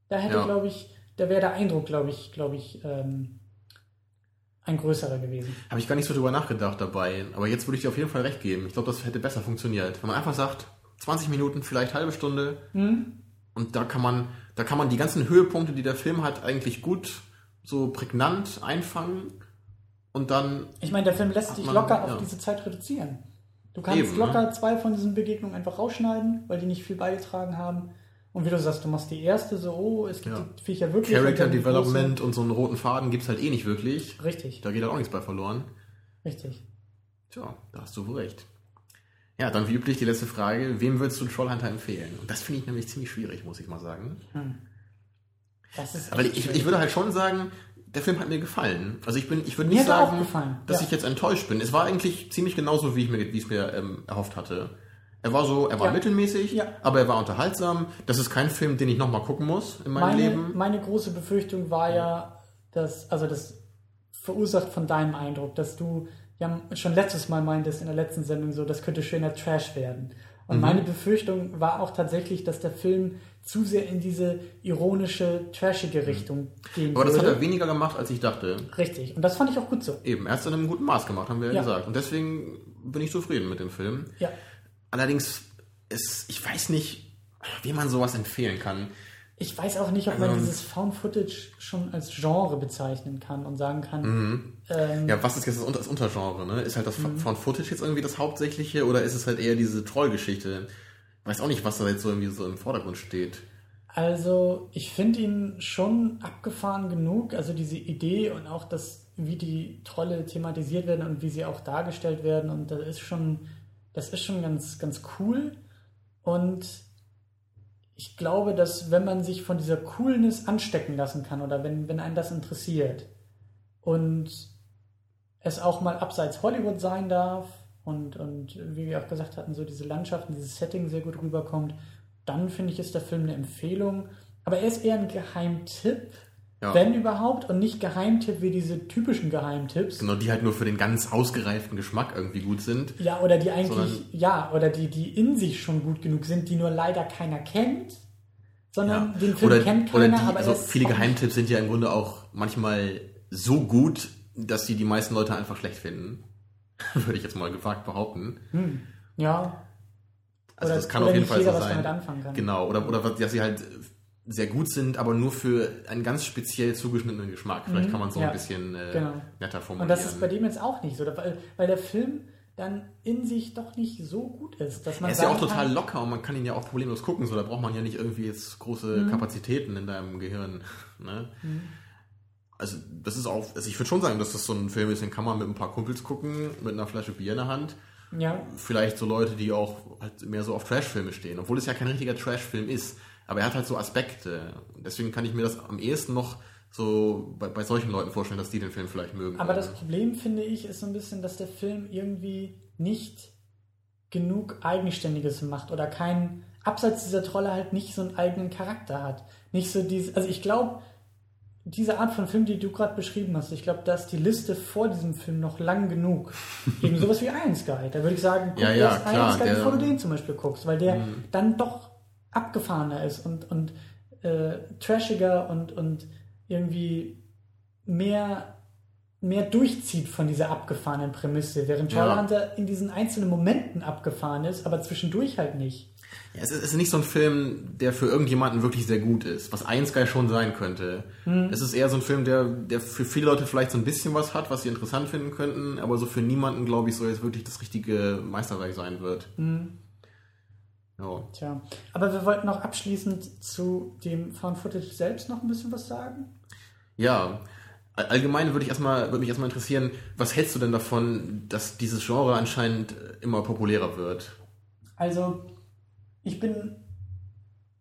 Da hätte, ja. glaube ich, da wäre der Eindruck, glaube ich, glaube ich, ähm, ein größerer gewesen. Habe ich gar nicht so drüber nachgedacht dabei. Aber jetzt würde ich dir auf jeden Fall recht geben. Ich glaube, das hätte besser funktioniert. Wenn man einfach sagt, 20 Minuten, vielleicht halbe Stunde. Mhm. Und da kann man, da kann man die ganzen Höhepunkte, die der Film hat, eigentlich gut so prägnant einfangen. Und dann. Ich meine, der Film lässt sich locker ja. auf diese Zeit reduzieren. Du kannst Eben, locker ne? zwei von diesen Begegnungen einfach rausschneiden, weil die nicht viel beigetragen haben. Und wie du sagst, du machst die erste so, oh, es gibt ja. die Viecher wirklich. Character Development und so einen roten Faden gibt es halt eh nicht wirklich. Richtig. Da geht halt auch nichts bei verloren. Richtig. Tja, da hast du wohl recht. Ja, dann wie üblich die letzte Frage. Wem würdest du Trollhunter empfehlen? Und das finde ich nämlich ziemlich schwierig, muss ich mal sagen. Hm. Das ist Aber ich, ich würde halt schon sagen, der Film hat mir gefallen. Also ich bin, ich würde nicht sagen, dass ja. ich jetzt enttäuscht bin. Es war eigentlich ziemlich genauso, wie ich mir, wie ich es mir ähm, erhofft hatte. Er war so, er war ja. mittelmäßig, ja. aber er war unterhaltsam. Das ist kein Film, den ich nochmal gucken muss in meinem meine, Leben. Meine große Befürchtung war ja, dass, also das verursacht von deinem Eindruck, dass du ja schon letztes Mal meintest in der letzten Sendung so, das könnte schöner Trash werden. Und mhm. meine Befürchtung war auch tatsächlich, dass der Film zu sehr in diese ironische, trashige Richtung mhm. gehen Aber das hat er weniger gemacht, als ich dachte. Richtig. Und das fand ich auch gut so. Eben, er hat es in einem guten Maß gemacht, haben wir ja, ja gesagt. Und deswegen bin ich zufrieden mit dem Film. Ja. Allerdings, ist, ich weiß nicht, wie man sowas empfehlen kann. ich weiß auch nicht, ob man dieses Found Footage schon als Genre bezeichnen kann und sagen kann. Mhm. Ähm, ja, was ist jetzt das, Untergenre? Ne? Ist halt das mhm. Found Footage jetzt irgendwie das Hauptsächliche oder ist es halt eher diese Trollgeschichte? Weiß auch nicht, was da jetzt so irgendwie so im Vordergrund steht. Also, ich finde ihn schon abgefahren genug. Also diese Idee und auch das, wie die Trolle thematisiert werden und wie sie auch dargestellt werden. Und das ist schon, das ist schon ganz, ganz cool. Und ich glaube, dass wenn man sich von dieser Coolness anstecken lassen kann oder wenn, wenn einen das interessiert und es auch mal abseits Hollywood sein darf und, und wie wir auch gesagt hatten, so diese Landschaften, dieses Setting sehr gut rüberkommt, dann finde ich, ist der Film eine Empfehlung. Aber er ist eher ein Geheimtipp, ja. wenn überhaupt, und nicht Geheimtipp wie diese typischen Geheimtipps. Genau, die halt nur für den ganz ausgereiften Geschmack irgendwie gut sind. Ja, oder die eigentlich, ja, oder die, die in sich schon gut genug sind, die nur leider keiner kennt, sondern ja. den Film oder, kennt keiner, die, aber also viele Geheimtipps sind ja im Grunde auch manchmal so gut, dass sie die meisten Leute einfach schlecht finden. Würde ich jetzt mal gewagt behaupten. Hm. Ja. Also oder, das kann auf jeden Fall jeder, so sein. Genau, oder, oder dass sie halt sehr gut sind, aber nur für einen ganz speziell zugeschnittenen Geschmack. Vielleicht mhm, kann man so ja, ein bisschen äh, genau. netter formulieren. Und das ist bei dem jetzt auch nicht so, weil, weil der Film dann in sich doch nicht so gut ist. Dass man er ist ja auch total kann, locker und man kann ihn ja auch problemlos gucken, so da braucht man ja nicht irgendwie jetzt große mhm. Kapazitäten in deinem Gehirn. Ne? Mhm. Also das ist auch, also ich würde schon sagen, dass das so ein Film ist, den kann man mit ein paar Kumpels gucken, mit einer Flasche Bier in der Hand. Ja. Vielleicht so Leute, die auch halt mehr so auf Trashfilme stehen, obwohl es ja kein richtiger Trashfilm ist. Aber er hat halt so Aspekte. Deswegen kann ich mir das am ehesten noch so bei, bei solchen Leuten vorstellen, dass die den Film vielleicht mögen. Aber das Problem, finde ich, ist so ein bisschen, dass der Film irgendwie nicht genug Eigenständiges macht oder keinen, abseits dieser Trolle halt nicht so einen eigenen Charakter hat. Nicht so dieses, also ich glaube, diese Art von Film, die du gerade beschrieben hast, ich glaube, da ist die Liste vor diesem Film noch lang genug. Eben sowas wie Iron Sky. Da würde ich sagen, guck ja, ja, erst klar, Iron Sky, der, bevor du den zum Beispiel guckst, weil der mhm. dann doch abgefahrener ist und, und äh, trashiger und, und irgendwie mehr, mehr durchzieht von dieser abgefahrenen Prämisse, während Trollhunter ja. in diesen einzelnen Momenten abgefahren ist, aber zwischendurch halt nicht. Ja, es, ist, es ist nicht so ein Film, der für irgendjemanden wirklich sehr gut ist, was Ein Sky schon sein könnte. Hm. Es ist eher so ein Film, der, der für viele Leute vielleicht so ein bisschen was hat, was sie interessant finden könnten, aber so für niemanden, glaube ich, so jetzt wirklich das richtige Meisterwerk sein wird. Hm. Ja. Tja, aber wir wollten noch abschließend zu dem Found Footage selbst noch ein bisschen was sagen. Ja, allgemein würde ich erstmal, würde mich erstmal interessieren, was hältst du denn davon, dass dieses Genre anscheinend immer populärer wird? Also, ich bin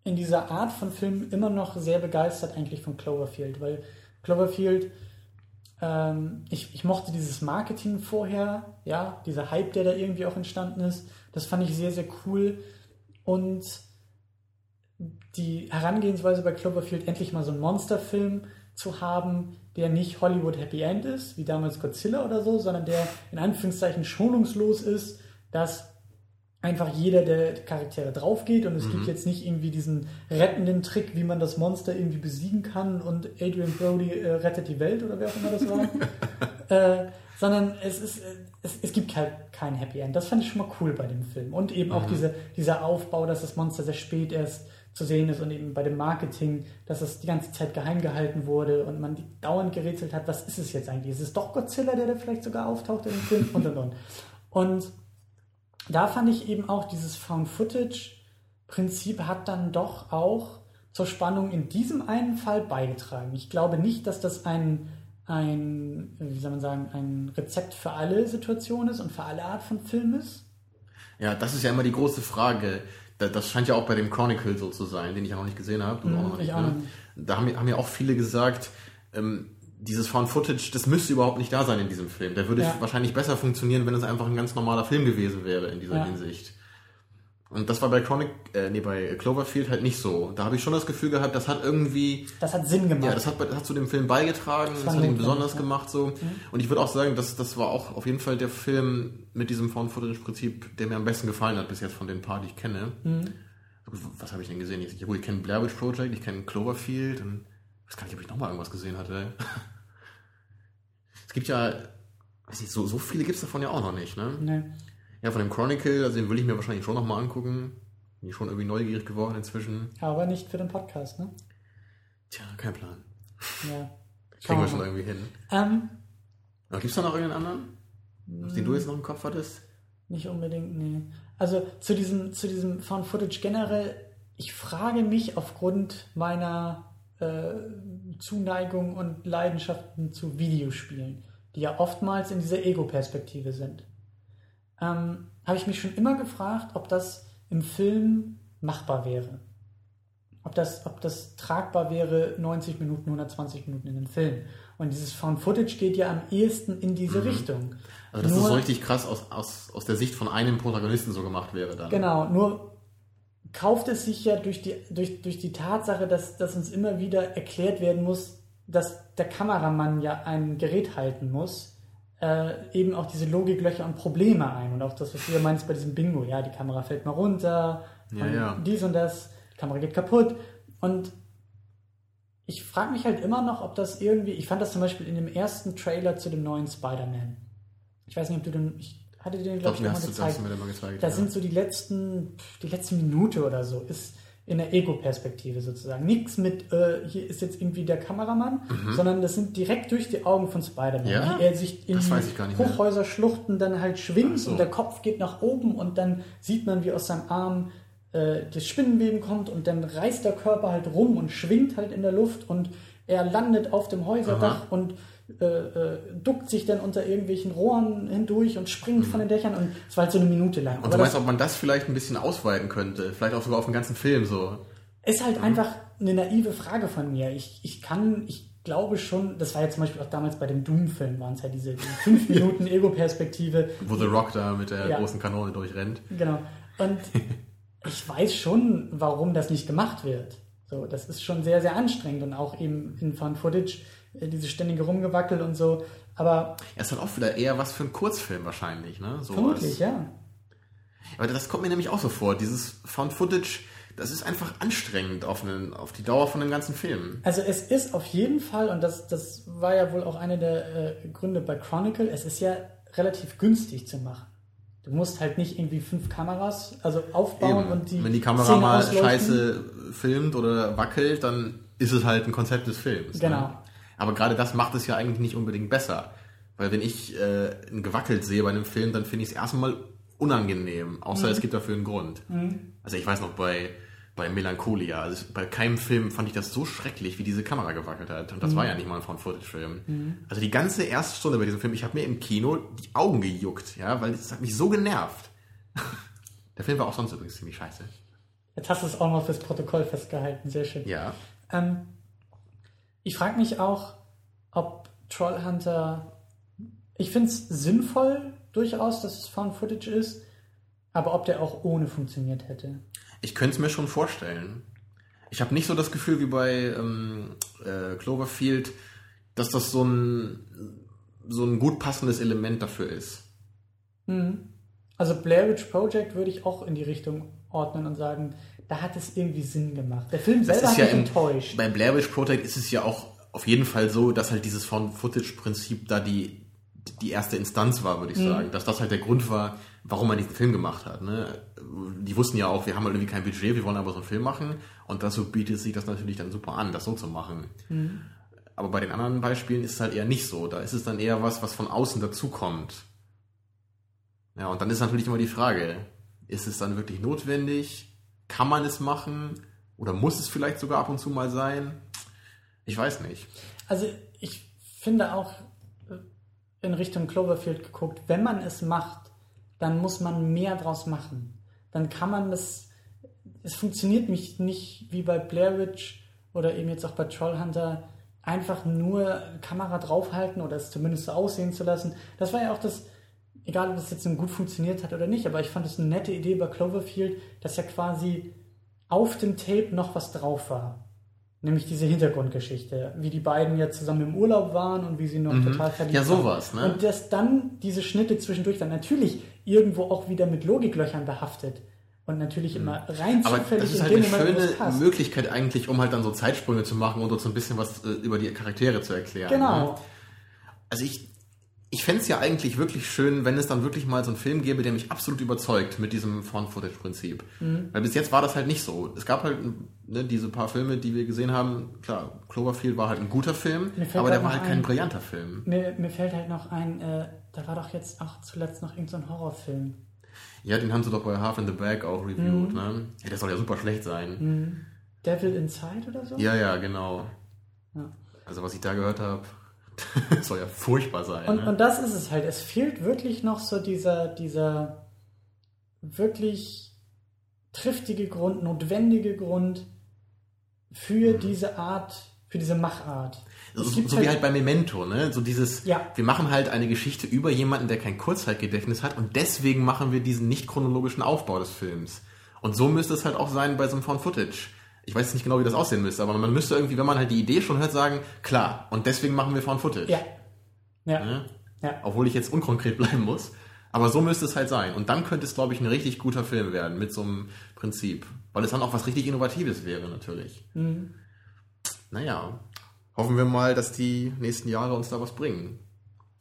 in dieser Art von Film immer noch sehr begeistert eigentlich von Cloverfield, weil Cloverfield, ähm, ich, ich mochte dieses Marketing vorher, ja, dieser Hype, der da irgendwie auch entstanden ist, das fand ich sehr, sehr cool. Und die Herangehensweise bei Cloverfield, endlich mal so einen Monsterfilm zu haben, der nicht Hollywood Happy End ist, wie damals Godzilla oder so, sondern der in Anführungszeichen schonungslos ist, dass einfach jeder der Charaktere draufgeht und es mhm. gibt jetzt nicht irgendwie diesen rettenden Trick, wie man das Monster irgendwie besiegen kann und Adrian Brody äh, rettet die Welt oder wer auch immer das war. äh, sondern es ist, äh, es, es gibt halt kein Happy End. Das fand ich schon mal cool bei dem Film. Und eben mhm. auch diese, dieser Aufbau, dass das Monster sehr spät erst zu sehen ist und eben bei dem Marketing, dass es die ganze Zeit geheim gehalten wurde und man dauernd gerätselt hat, was ist es jetzt eigentlich? Ist es doch Godzilla, der da vielleicht sogar auftaucht in dem Film und und und. Und da fand ich eben auch dieses Found-Footage-Prinzip hat dann doch auch zur Spannung in diesem einen Fall beigetragen. Ich glaube nicht, dass das ein ein, wie soll man sagen, ein Rezept für alle Situationen ist und für alle Art von Film ist? Ja, das ist ja immer die große Frage. Das scheint ja auch bei dem Chronicle so zu sein, den ich ja noch nicht gesehen habe. Mm, auch noch nicht, ne? Da haben, haben ja auch viele gesagt, ähm, dieses Found Footage, das müsste überhaupt nicht da sein in diesem Film. Der würde ja. wahrscheinlich besser funktionieren, wenn es einfach ein ganz normaler Film gewesen wäre in dieser ja. Hinsicht. Und das war bei Chronic, äh, nee, bei Cloverfield halt nicht so. Da habe ich schon das Gefühl gehabt, das hat irgendwie. Das hat Sinn gemacht. Ja, das hat, das hat zu dem Film beigetragen, das, das hat ihn besonders ja. gemacht so. Mhm. Und ich würde auch sagen, dass das war auch auf jeden Fall der Film mit diesem Found-Footage-Prinzip, der mir am besten gefallen hat bis jetzt von den paar, die ich kenne. Mhm. Was habe ich denn gesehen? Ich, ich kenne Blair Witch Project, ich kenne Cloverfield und weiß gar nicht, ob ich nochmal irgendwas gesehen hatte. es gibt ja, weiß nicht, so, so viele gibt es davon ja auch noch nicht, ne? Nee. Ja, von dem Chronicle, also den will ich mir wahrscheinlich schon nochmal angucken. Bin ich schon irgendwie neugierig geworden inzwischen. Aber nicht für den Podcast, ne? Tja, kein Plan. Ja. Kriegen wir schon mal. irgendwie hin. Ähm, Gibt es da noch irgendeinen anderen? Den du jetzt noch im Kopf hattest? Nicht unbedingt, nee. Also zu diesem, zu diesem Found Footage generell, ich frage mich aufgrund meiner äh, Zuneigung und Leidenschaften zu Videospielen, die ja oftmals in dieser Ego-Perspektive sind, ähm, habe ich mich schon immer gefragt, ob das im Film machbar wäre. Ob das, ob das tragbar wäre, 90 Minuten, 120 Minuten in einem Film. Und dieses Found Footage geht ja am ehesten in diese Richtung. Also, dass das Nur- so richtig krass aus, aus, aus der Sicht von einem Protagonisten so gemacht wäre dann. Genau, nur kauft es sich ja durch die, durch, durch die Tatsache, dass, dass uns immer wieder erklärt werden muss, dass der Kameramann ja ein Gerät halten muss, äh, eben auch diese Logiklöcher und Probleme ein. Und auch das, was du ja meinst bei diesem Bingo, ja, die Kamera fällt mal runter, Ja, ja. dies und das, die Kamera geht kaputt. Und ich frage mich halt immer noch, ob das irgendwie, ich fand das zum Beispiel in dem ersten Trailer zu dem neuen Spider-Man. Ich weiß nicht, ob du den, ich hatte dir glaube ich, mal gezeigt. das mal gezeigt. Da ja. sind so die letzten, die letzte Minute oder so, ist in der Ego-Perspektive sozusagen. Nichts mit, äh, hier ist jetzt irgendwie der Kameramann, sondern das sind direkt durch die Augen von Spider-Man. Mhm. Ja? Wie er sich in Das. Hochhäuserschluchten dann halt schwingt so. und der Kopf geht nach oben und dann sieht man, wie aus seinem Arm äh, das Spinnenweben kommt und dann reißt der Körper halt rum und schwingt halt in der Luft und er landet auf dem Häuserdach Aha. und äh, äh, duckt sich dann unter irgendwelchen Rohren hindurch und springt von den Dächern und es war halt so eine Minute lang. Und Aber du meinst, ob man das vielleicht ein bisschen ausweiten könnte? Vielleicht auch sogar auf den ganzen Film so. Ist halt einfach eine naive Frage von mir. Ich, ich kann, ich glaube schon, das war ja zum Beispiel auch damals bei dem Doom-Film, waren es ja diese, diese fünf Minuten Ego-Perspektive. Wo The Rock da mit der Ja. großen Kanone durchrennt. Genau. Und ich weiß schon, warum das nicht gemacht wird. So, das ist schon sehr, sehr anstrengend und auch eben in Found Footage äh, diese ständige Rumgewackel und so. Aber Er ist halt auch wieder eher was für einen Kurzfilm wahrscheinlich, ne? So vermutlich, ja. Aber das kommt mir nämlich auch so vor. Dieses Found Footage, das ist einfach anstrengend auf, einen, auf die Dauer von dem ganzen Film. Also es ist auf jeden Fall, und das, das war ja wohl auch einer der äh, Gründe bei Chronicle, es ist ja relativ günstig zu machen. Du musst halt nicht irgendwie fünf Kameras also aufbauen Eben. und die Wenn die Kamera Szene mal ausleuchten. scheiße filmt oder wackelt, dann ist es halt ein Konzept des Films. Genau. Ne? Aber gerade das macht es ja eigentlich nicht unbedingt besser. Weil wenn ich äh, ein gewackelt sehe bei einem Film, dann finde ich es erstmal unangenehm. Außer Mhm. es gibt dafür einen Grund. Also ich weiß noch bei, bei Melancholia, also bei keinem Film fand ich das so schrecklich, wie diese Kamera gewackelt hat. Mhm. Und das war ja nicht mal ein Found-Footage-Film. Also die ganze erste Stunde bei diesem Film, ich habe mir im Kino die Augen gejuckt, ja, weil es hat mich so genervt. Der Film war auch sonst übrigens ziemlich scheiße. Jetzt hast du es auch noch fürs Protokoll festgehalten, sehr schön. Ja. Ähm, ich frage mich auch, ob Trollhunter. Ich finde es sinnvoll durchaus, dass es Found Footage ist, aber ob der auch ohne funktioniert hätte. Ich könnte es mir schon vorstellen. Ich habe nicht so das Gefühl wie bei ähm, äh, Cloverfield, dass das so ein, so ein gut passendes Element dafür ist. Also Blair Witch Project würde ich auch in die Richtung ordnen und sagen, da hat es irgendwie Sinn gemacht. Der Film selber ist hat ja mich im, enttäuscht. bei Blair Witch Project ist es ja auch auf jeden Fall so, dass halt dieses Found-Footage-Prinzip da die, die erste Instanz war, würde ich sagen. Dass das halt der Grund war, warum man diesen Film gemacht hat. Ne? Die wussten ja auch, wir haben halt irgendwie kein Budget, wir wollen aber so einen Film machen. Und dazu bietet sich das natürlich dann super an, das so zu machen. Aber bei den anderen Beispielen ist es halt eher nicht so. Da ist es dann eher was, was von außen dazukommt. Ja, und dann ist natürlich immer die Frage, ist es dann wirklich notwendig? Kann man es machen? Oder muss es vielleicht sogar ab und zu mal sein? Ich weiß nicht. Also ich finde auch äh, in Richtung Cloverfield geguckt, wenn man es macht, dann muss man mehr draus machen. Dann kann man das, es funktioniert mich nicht wie bei Blair Witch oder eben jetzt auch bei Trollhunter, einfach nur Kamera draufhalten oder es zumindest so aussehen zu lassen. Das war ja auch das, egal ob das jetzt nun gut funktioniert hat oder nicht, aber ich fand es eine nette Idee bei Cloverfield, dass ja quasi auf dem Tape noch was drauf war. Nämlich diese Hintergrundgeschichte, wie die beiden ja zusammen im Urlaub waren und wie sie noch total verliebt Mhm. Ja, waren. sowas, ne? Und dass dann diese Schnitte zwischendurch waren. Natürlich irgendwo auch wieder mit Logiklöchern behaftet. Und natürlich immer rein Mhm. Aber zufällig das ist halt eine schöne. Möglichkeit eigentlich, um halt dann so Zeitsprünge zu machen und uns so ein bisschen was äh, über die Charaktere zu erklären. Genau. Ne? Also ich, ich fände es ja eigentlich wirklich schön, wenn es dann wirklich mal so einen Film gäbe, der mich absolut überzeugt mit diesem Found-Footage-Prinzip. Mhm. Weil bis jetzt war das halt nicht so. Es gab halt ne, diese paar Filme, die wir gesehen haben. Klar, Cloverfield war halt ein guter Film, aber der war halt kein ein, brillanter Film. Mir, mir, fällt halt noch ein, äh, da war doch jetzt auch zuletzt noch irgendein so Horrorfilm. Ja, den haben sie doch bei Half in the Bag auch reviewed, mhm. ne? Ja, der soll ja super schlecht sein. Mhm. Devil Inside oder so? Ja, ja, genau. Ja. Also was ich da gehört habe, soll ja furchtbar sein. Und, ne? und das ist es halt. Es fehlt wirklich noch so dieser, dieser wirklich triftige Grund, notwendige Grund für mhm. diese Art, für diese Machart. So, so halt, wie halt bei Memento, ne? So dieses, ja. wir machen halt eine Geschichte über jemanden, der kein Kurzzeitgedächtnis hat und deswegen machen wir diesen nicht chronologischen Aufbau des Films. Und so müsste es halt auch sein bei so einem Found Footage ich weiß nicht genau, wie das aussehen müsste, aber man müsste irgendwie, wenn man halt die Idee schon hört, sagen, klar, und deswegen machen wir Found Footage. Ja. Ja. ja. ja. Obwohl ich jetzt unkonkret bleiben muss. Aber so müsste es halt sein. Und dann könnte es, glaube ich, ein richtig guter Film werden mit so einem Prinzip. Weil es dann auch was richtig Innovatives wäre, natürlich. Mhm. Naja, hoffen wir mal, dass die nächsten Jahre uns da was bringen.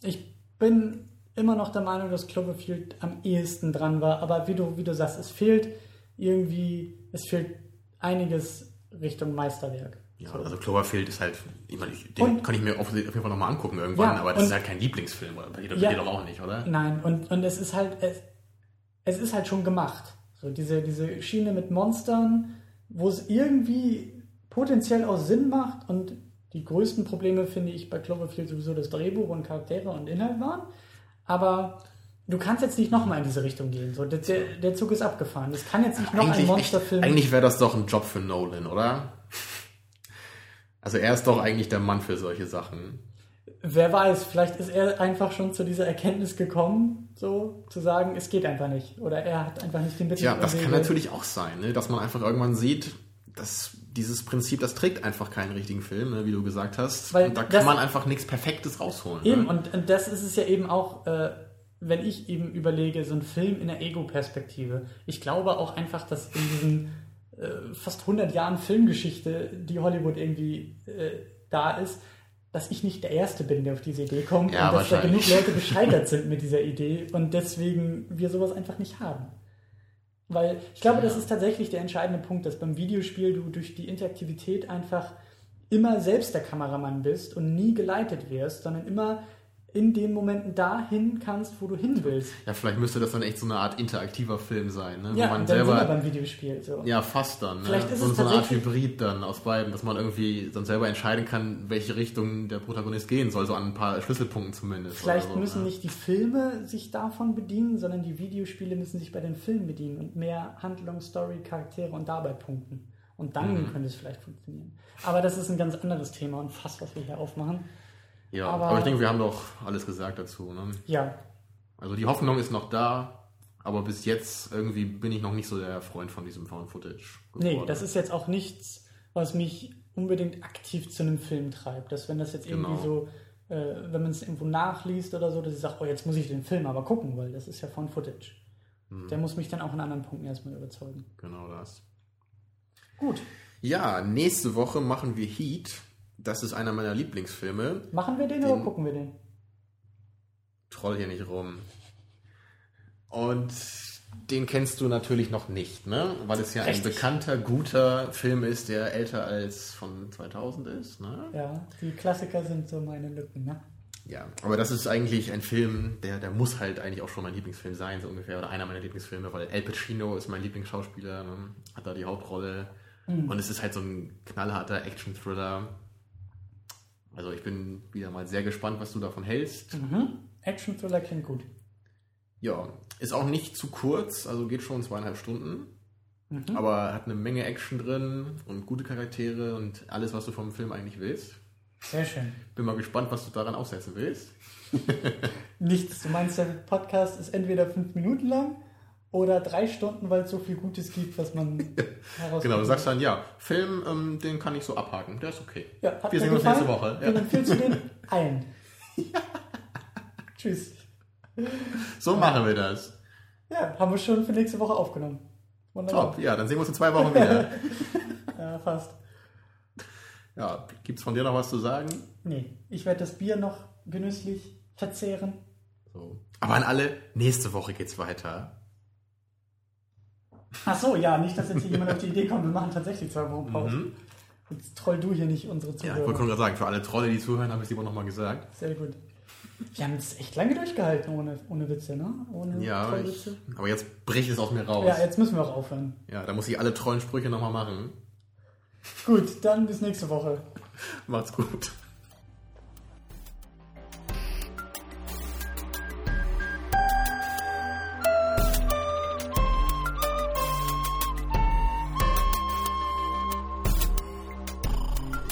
Ich bin immer noch der Meinung, dass Cloverfield am ehesten dran war. Aber wie du, wie du sagst, es fehlt irgendwie, es fehlt einiges Richtung Meisterwerk. Ja, also Cloverfield ist halt, ich meine, den und, kann ich mir auf jeden Fall nochmal angucken irgendwann, ja, aber das ist halt kein Lieblingsfilm, oder? Bei dir, ja, doch auch nicht, oder? Nein, und, und es ist halt, es, es ist halt schon gemacht. So diese, diese Schiene mit Monstern, wo es irgendwie potenziell auch Sinn macht und die größten Probleme finde ich bei Cloverfield sowieso das Drehbuch und Charaktere und Inhalt waren. Aber du kannst jetzt nicht nochmal in diese Richtung gehen. So, der, der Zug ist abgefahren. Es kann jetzt nicht noch eigentlich, ein Monsterfilm. Eigentlich wäre das doch ein Job für Nolan, oder? Also er ist doch eigentlich der Mann für solche Sachen. Wer weiß, vielleicht ist er einfach schon zu dieser Erkenntnis gekommen, so zu sagen, es geht einfach nicht. Oder er hat einfach nicht den Mittel. Ja, das kann natürlich auch sein, ne? dass man einfach irgendwann sieht, dass dieses Prinzip, das trägt einfach keinen richtigen Film, ne? wie du gesagt hast. Weil und da kann man einfach nichts Perfektes rausholen. Eben, ne? und, und, das ist es ja eben auch. Äh, wenn ich eben überlege, so ein Film in der Ego-Perspektive, ich glaube auch einfach, dass in diesen äh, fast 100 Jahren Filmgeschichte, die Hollywood irgendwie äh, da ist, dass ich nicht der Erste bin, der auf diese Idee kommt ja, und dass da genug Leute gescheitert sind mit dieser Idee und deswegen wir sowas einfach nicht haben. Weil ich glaube, ja. das ist tatsächlich der entscheidende Punkt, dass beim Videospiel du durch die Interaktivität einfach immer selbst der Kameramann bist und nie geleitet wirst, sondern immer in den Momenten dahin kannst, wo du hin willst. Ja, vielleicht müsste das dann echt so eine Art interaktiver Film sein, ne? Ja, Wo man dann selber, sind wir beim Videospiel. So. Ja, fast dann. Ne? Vielleicht ne? ist und es so eine Art Hybrid dann aus beiden, dass man irgendwie dann selber entscheiden kann, welche Richtung der Protagonist gehen soll, so an ein paar Schlüsselpunkten zumindest. Vielleicht so, müssen ne? nicht die Filme sich davon bedienen, sondern die Videospiele müssen sich bei den Filmen bedienen und mehr Handlung, Story, Charaktere und dabei punkten. Und dann mhm. könnte es vielleicht funktionieren. Aber das ist ein ganz anderes Thema und fast, was wir hier aufmachen. Ja, aber, aber ich denke, wir haben doch alles gesagt dazu. Ne? Ja. Also die Hoffnung ist noch da, aber bis jetzt irgendwie bin ich noch nicht so der Freund von diesem Found Footage. Geworden. Nee, das ist jetzt auch nichts, was mich unbedingt aktiv zu einem Film treibt. Dass wenn das jetzt irgendwie genau. so, äh, wenn man es irgendwo nachliest oder so, dass ich sage, oh, jetzt muss ich den Film aber gucken, weil das ist ja Found Footage. Hm. Der muss mich dann auch in anderen Punkten erstmal überzeugen. Genau das. Gut. Ja, nächste Woche machen wir Heat. Das ist einer meiner Lieblingsfilme. Machen wir den, den oder gucken wir den? Troll hier nicht rum. Und den kennst du natürlich noch nicht, ne? Weil es ja Richtig. ein bekannter, guter Film ist, der älter als von 2000 ist, ne? Ja, die Klassiker sind so meine Lücken, ne? Ja, aber das ist eigentlich ein Film, der, der muss halt eigentlich auch schon mein Lieblingsfilm sein, so ungefähr, oder einer meiner Lieblingsfilme, weil El Pacino ist mein Lieblingsschauspieler, ne? hat da die Hauptrolle. Mhm. Und es ist halt so ein knallharter Action-Thriller also ich bin wieder mal sehr gespannt, was du davon hältst. Mhm. Action-Thriller klingt gut. Ja, ist auch nicht zu kurz, also geht schon zweieinhalb Stunden. Mhm. Aber hat eine Menge Action drin und gute Charaktere und alles, was du vom Film eigentlich willst. Sehr schön. Bin mal gespannt, was du daran aussetzen willst. Nichts. Du meinst, der Podcast ist entweder fünf Minuten lang oder drei Stunden, weil es so viel Gutes gibt, was man herausfindet. Genau, du sagst dann, ja, Film, ähm, den kann ich so abhaken, der ist okay. Ja, Wir sehen uns nächste Woche. Ja. Dann empfiehlst du den allen. ja. Tschüss. So machen wir das. Ja, haben wir schon für nächste Woche aufgenommen. Wunderbar. Top, ja, dann sehen wir uns in zwei Wochen wieder. ja, fast. Ja, gibt es von dir noch was zu sagen? Nee, ich werde das Bier noch genüsslich verzehren. So. Aber an alle, nächste Woche geht's weiter. Ach so, ja, nicht, dass jetzt hier jemand auf die Idee kommt, wir machen tatsächlich zwei Wochen Pause. Mhm. Jetzt troll du hier nicht unsere Ja, Zuhörer. ich wollte gerade sagen, für alle Trolle, die zuhören, habe ich es lieber nochmal gesagt. Sehr gut. Wir haben es echt lange durchgehalten ohne, ohne Witze, ne? Ohne Ja, aber, ich, aber jetzt bricht es aus mir raus. Ja, jetzt müssen wir auch aufhören. Ja, da muss ich alle trollen Sprüche nochmal machen. Gut, dann bis nächste Woche. Macht's gut.